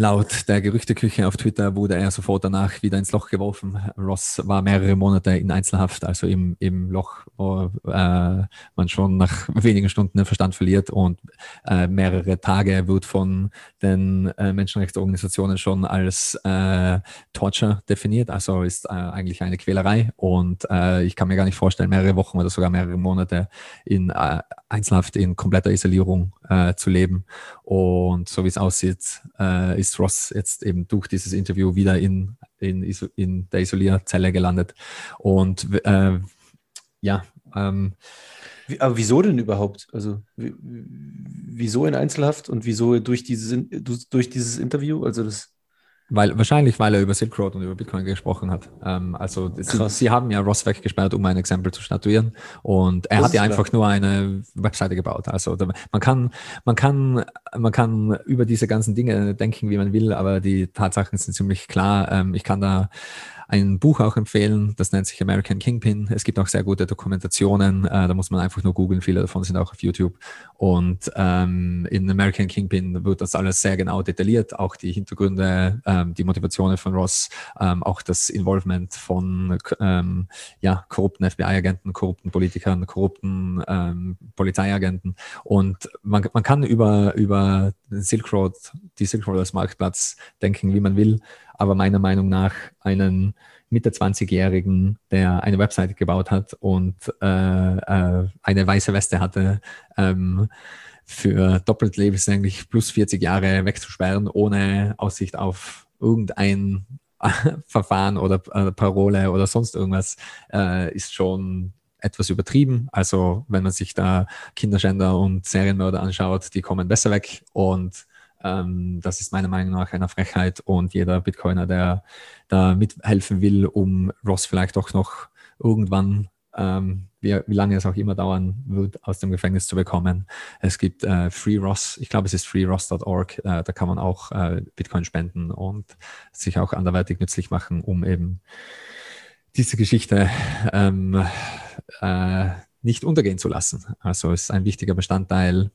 Laut der Gerüchteküche auf Twitter wurde er sofort danach wieder ins Loch geworfen. Ross war mehrere Monate in Einzelhaft, also im, im Loch, wo äh, man schon nach wenigen Stunden den Verstand verliert und äh, mehrere Tage wird von den äh, Menschenrechtsorganisationen schon als äh, Torture definiert, also ist äh, eigentlich eine Quälerei und äh, ich kann mir gar nicht vorstellen, mehrere Wochen oder sogar mehrere Monate in Einzelhaft, in kompletter Isolierung äh, zu leben und so wie es aussieht, äh, ist Ross jetzt eben durch dieses Interview wieder in, in, in der Isolierzelle gelandet. Und äh, ja, ähm, aber wieso denn überhaupt? Also wieso in Einzelhaft und wieso durch dieses, durch dieses Interview? Also das weil, wahrscheinlich, weil er über Silk Road und über Bitcoin gesprochen hat. Ähm, also sie, sie, haben ja Ross weggesperrt, um ein Exempel zu statuieren. Und er das hat ja einfach klar. nur eine Webseite gebaut. Also man kann, man kann, man kann über diese ganzen Dinge denken, wie man will, aber die Tatsachen sind ziemlich klar. Ähm, ich kann da ein Buch auch empfehlen, das nennt sich American Kingpin. Es gibt auch sehr gute Dokumentationen, äh, da muss man einfach nur googeln, viele davon sind auch auf YouTube. Und ähm, in American Kingpin wird das alles sehr genau detailliert, auch die Hintergründe, ähm, die Motivationen von Ross, ähm, auch das Involvement von ähm, ja, korrupten FBI-Agenten, korrupten Politikern, korrupten ähm, Polizeiagenten. Und man, man kann über, über Silk Road, die Silk Road als Marktplatz denken, wie man will aber meiner Meinung nach einen Mitte 20-Jährigen, der eine Webseite gebaut hat und äh, äh, eine weiße Weste hatte, ähm, für doppelt lebenslänglich plus 40 Jahre wegzusperren, ohne Aussicht auf irgendein Verfahren oder äh, Parole oder sonst irgendwas, äh, ist schon etwas übertrieben. Also wenn man sich da Kinderschänder und Serienmörder anschaut, die kommen besser weg und ähm, das ist meiner Meinung nach eine Frechheit und jeder Bitcoiner, der da mithelfen will, um Ross vielleicht auch noch irgendwann, ähm, wie, wie, lange es auch immer dauern wird, aus dem Gefängnis zu bekommen. Es gibt äh, Free Ross, ich glaube es ist freeross.org, äh, da kann man auch äh, Bitcoin spenden und sich auch anderweitig nützlich machen, um eben diese Geschichte ähm, äh, nicht untergehen zu lassen. Also ist ein wichtiger Bestandteil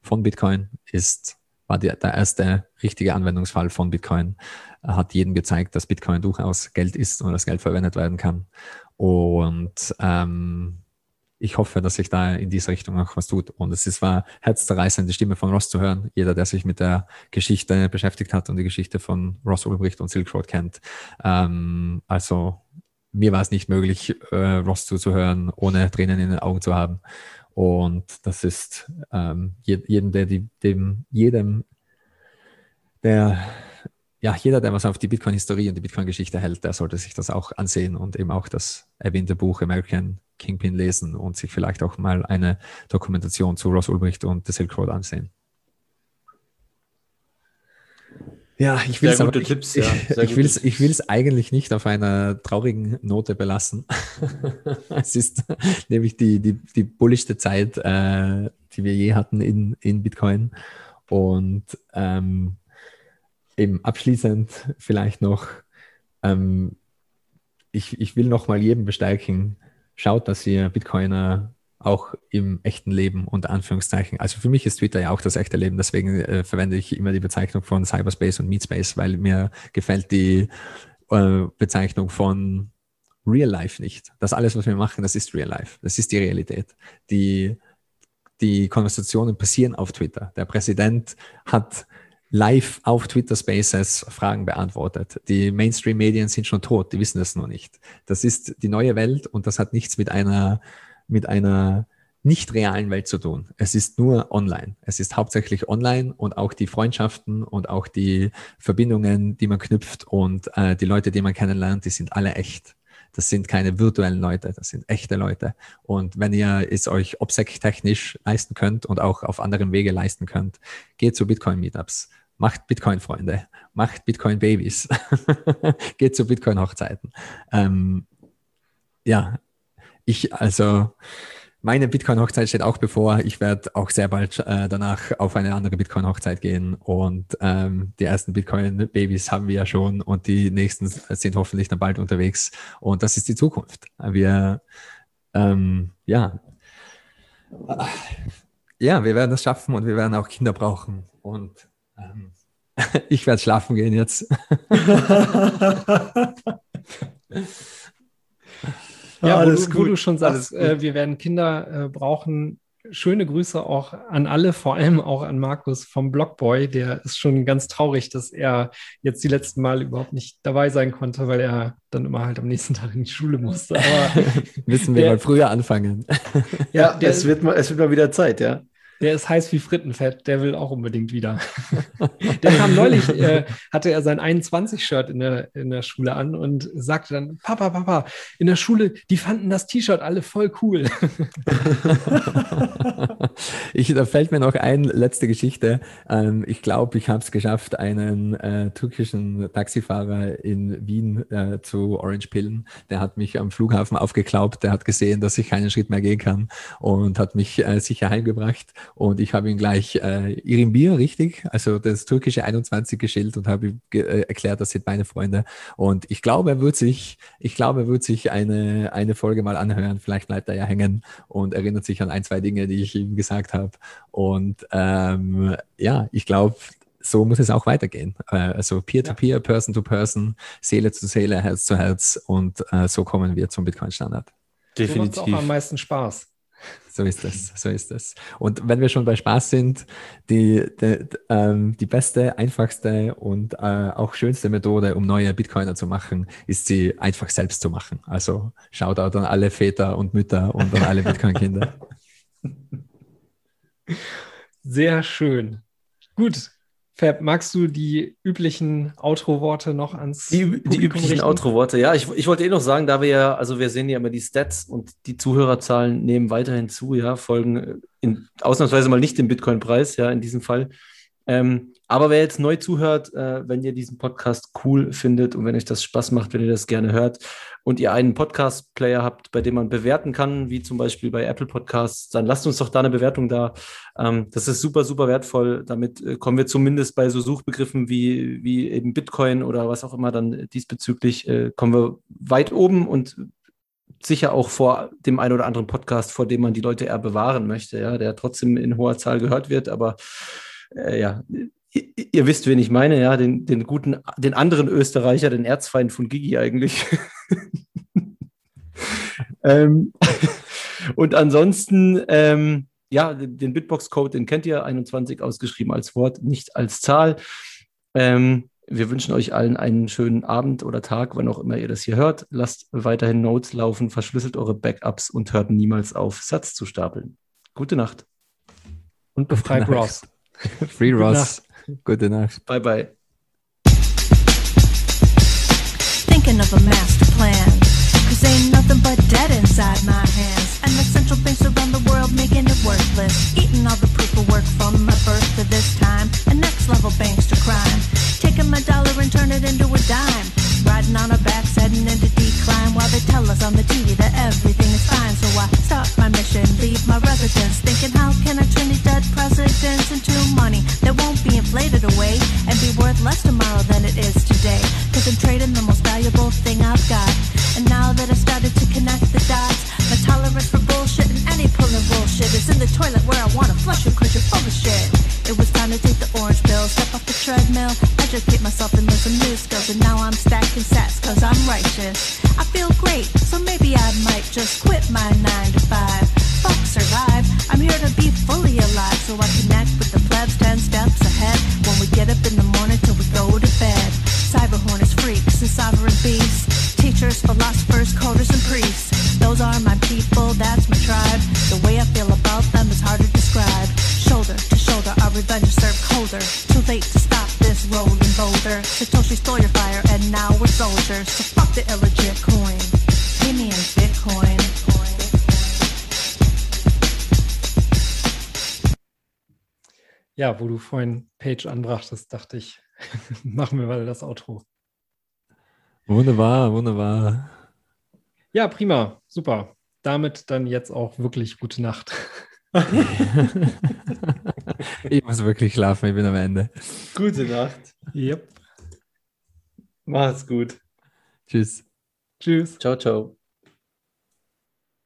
von Bitcoin, ist war der, der erste richtige Anwendungsfall von Bitcoin, hat jedem gezeigt, dass Bitcoin durchaus Geld ist und das Geld verwendet werden kann. Und ähm, ich hoffe, dass sich da in diese Richtung auch was tut. Und es ist, war herzzerreißend, die Stimme von Ross zu hören. Jeder, der sich mit der Geschichte beschäftigt hat und die Geschichte von Ross Ulbricht und Silk Road kennt. Ähm, also mir war es nicht möglich, äh, Ross zuzuhören, ohne Tränen in den Augen zu haben. Und das ist ähm, jedem, der die, dem, jedem, der, ja, jeder, der was auf die Bitcoin-Historie und die Bitcoin-Geschichte hält, der sollte sich das auch ansehen und eben auch das erwähnte Buch American Kingpin lesen und sich vielleicht auch mal eine Dokumentation zu Ross Ulbricht und The Silk Road ansehen. Ja, ich will es Tipps, ja. ich, will's, ich will es eigentlich nicht auf einer traurigen Note belassen. es ist nämlich die, die, die bullischste Zeit, äh, die wir je hatten in, in Bitcoin. Und ähm, eben abschließend vielleicht noch, ähm, ich, ich will noch mal jedem bestärken, schaut, dass ihr Bitcoiner auch im echten Leben unter Anführungszeichen. Also für mich ist Twitter ja auch das echte Leben, deswegen äh, verwende ich immer die Bezeichnung von Cyberspace und Meatspace, weil mir gefällt die äh, Bezeichnung von Real Life nicht. Das alles, was wir machen, das ist Real Life. Das ist die Realität. Die, die Konversationen passieren auf Twitter. Der Präsident hat live auf Twitter Spaces Fragen beantwortet. Die Mainstream-Medien sind schon tot, die wissen das noch nicht. Das ist die neue Welt und das hat nichts mit einer mit einer nicht realen Welt zu tun. Es ist nur online. Es ist hauptsächlich online und auch die Freundschaften und auch die Verbindungen, die man knüpft und äh, die Leute, die man kennenlernt, die sind alle echt. Das sind keine virtuellen Leute, das sind echte Leute. Und wenn ihr es euch obsec-technisch leisten könnt und auch auf anderen Wege leisten könnt, geht zu Bitcoin-Meetups, macht Bitcoin-Freunde, macht Bitcoin-Babys, geht zu Bitcoin-Hochzeiten. Ähm, ja, ich, also, meine Bitcoin-Hochzeit steht auch bevor. Ich werde auch sehr bald äh, danach auf eine andere Bitcoin-Hochzeit gehen. Und ähm, die ersten Bitcoin-Babys haben wir ja schon und die nächsten sind hoffentlich dann bald unterwegs. Und das ist die Zukunft. Wir, ähm, ja, ja, wir werden das schaffen und wir werden auch Kinder brauchen. Und ähm, ich werde schlafen gehen jetzt. Ja, alles wo, du, wo du schon sagst, äh, wir werden Kinder äh, brauchen. Schöne Grüße auch an alle, vor allem auch an Markus vom Blockboy. Der ist schon ganz traurig, dass er jetzt die letzten Mal überhaupt nicht dabei sein konnte, weil er dann immer halt am nächsten Tag in die Schule musste. Aber Müssen wir der, mal früher anfangen. Ja, der, es, wird mal, es wird mal wieder Zeit, ja. Der ist heiß wie Frittenfett, der will auch unbedingt wieder. der kam neulich, äh, hatte er sein 21-Shirt in der, in der Schule an und sagte dann, Papa, Papa, in der Schule, die fanden das T-Shirt alle voll cool. ich, da fällt mir noch ein, letzte Geschichte. Ähm, ich glaube, ich habe es geschafft, einen äh, türkischen Taxifahrer in Wien äh, zu Orange Pillen. Der hat mich am Flughafen aufgeklaubt, der hat gesehen, dass ich keinen Schritt mehr gehen kann und hat mich äh, sicher heimgebracht. Und ich habe ihm gleich äh, Irimbir, richtig, also das türkische 21 geschildert und habe ihm äh, erklärt, das sind meine Freunde. Und ich glaube, er wird sich, ich glaube, er wird sich eine, eine Folge mal anhören. Vielleicht bleibt er ja hängen und erinnert sich an ein, zwei Dinge, die ich ihm gesagt habe. Und ähm, ja, ich glaube, so muss es auch weitergehen. Äh, also Peer-to-Peer, Person-to-Person, Seele zu Seele, Herz zu Herz und äh, so kommen wir zum Bitcoin-Standard. Definitiv. So macht auch am meisten Spaß. So ist es, so ist es. Und wenn wir schon bei Spaß sind, die, die, ähm, die beste, einfachste und äh, auch schönste Methode, um neue Bitcoiner zu machen, ist sie einfach selbst zu machen. Also Shoutout an alle Väter und Mütter und an alle Bitcoin-Kinder. Sehr schön. Gut, Fab, magst du die üblichen Outro-Worte noch ans Die, die üblichen Outro-Worte, ja. Ich, ich wollte eh noch sagen, da wir ja, also wir sehen ja immer die Stats und die Zuhörerzahlen nehmen weiterhin zu, ja, folgen in, ausnahmsweise mal nicht dem Bitcoin-Preis, ja, in diesem Fall. Ähm, aber wer jetzt neu zuhört, äh, wenn ihr diesen Podcast cool findet und wenn euch das Spaß macht, wenn ihr das gerne hört und ihr einen Podcast-Player habt, bei dem man bewerten kann, wie zum Beispiel bei Apple Podcasts, dann lasst uns doch da eine Bewertung da. Ähm, das ist super, super wertvoll. Damit äh, kommen wir zumindest bei so Suchbegriffen wie, wie eben Bitcoin oder was auch immer dann diesbezüglich, äh, kommen wir weit oben und sicher auch vor dem einen oder anderen Podcast, vor dem man die Leute eher bewahren möchte, ja, der trotzdem in hoher Zahl gehört wird, aber äh, ja, ihr wisst, wen ich meine, ja, den, den guten, den anderen Österreicher, den Erzfeind von Gigi eigentlich. ähm, und ansonsten, ähm, ja, den Bitbox-Code, den kennt ihr, 21 ausgeschrieben als Wort, nicht als Zahl. Ähm, wir wünschen euch allen einen schönen Abend oder Tag, wann auch immer ihr das hier hört. Lasst weiterhin Notes laufen, verschlüsselt eure Backups und hört niemals auf, Satz zu stapeln. Gute Nacht. Und befreit Ross. Free Ross. Gute Nacht. Bye bye. Thinking of a master plan. Cause ain't nothing but debt inside my hands. And the central banks around the world making it worthless. Eating all the proof of work from my birth to this time. And next level banks to crime. Taking my dollar and turn it into a dime. Riding on our backs, heading into decline while they tell us on the TV that everything is fine. So I stop my mission, leave my residence, thinking how can I turn these dead presidents into money that won't be inflated away and be worth less tomorrow than it is today. Cause I'm trading the most valuable thing I've got. And now that I started to connect the dots, my tolerance for bullshit and any pulling bullshit is in the toilet where I wanna flush you cause you're full of shit. It was time to take the orange pill, step off the treadmill, just hit myself and with some new skills and now I'm stacking sats cause I'm righteous. I feel great, so maybe I might just quit my 9 to 5. Fuck survive, I'm here to be fully alive so I connect with the plebs 10 steps ahead when we get up in the morning till we go to bed. Cyberhorn is freaks and sovereign beasts, teachers, philosophers, coders, and priests. Those are my people, that's my tribe. The way I feel about them is hard to describe. Shoulder to shoulder, our revenge is served colder. Too late to stole your fire and now we're soldiers. So fuck the illegit coin. Pay me in Bitcoin. Ja, wo du vorhin Page anbrachtest, dachte ich, machen wir mal das Outro. Wunderbar, wunderbar. Ja, prima, super. Damit dann jetzt auch wirklich gute Nacht. ich muss wirklich schlafen, ich bin am Ende. Gute Nacht. Yep. Macht's gut. Tschüss. Tschüss. Ciao, ciao.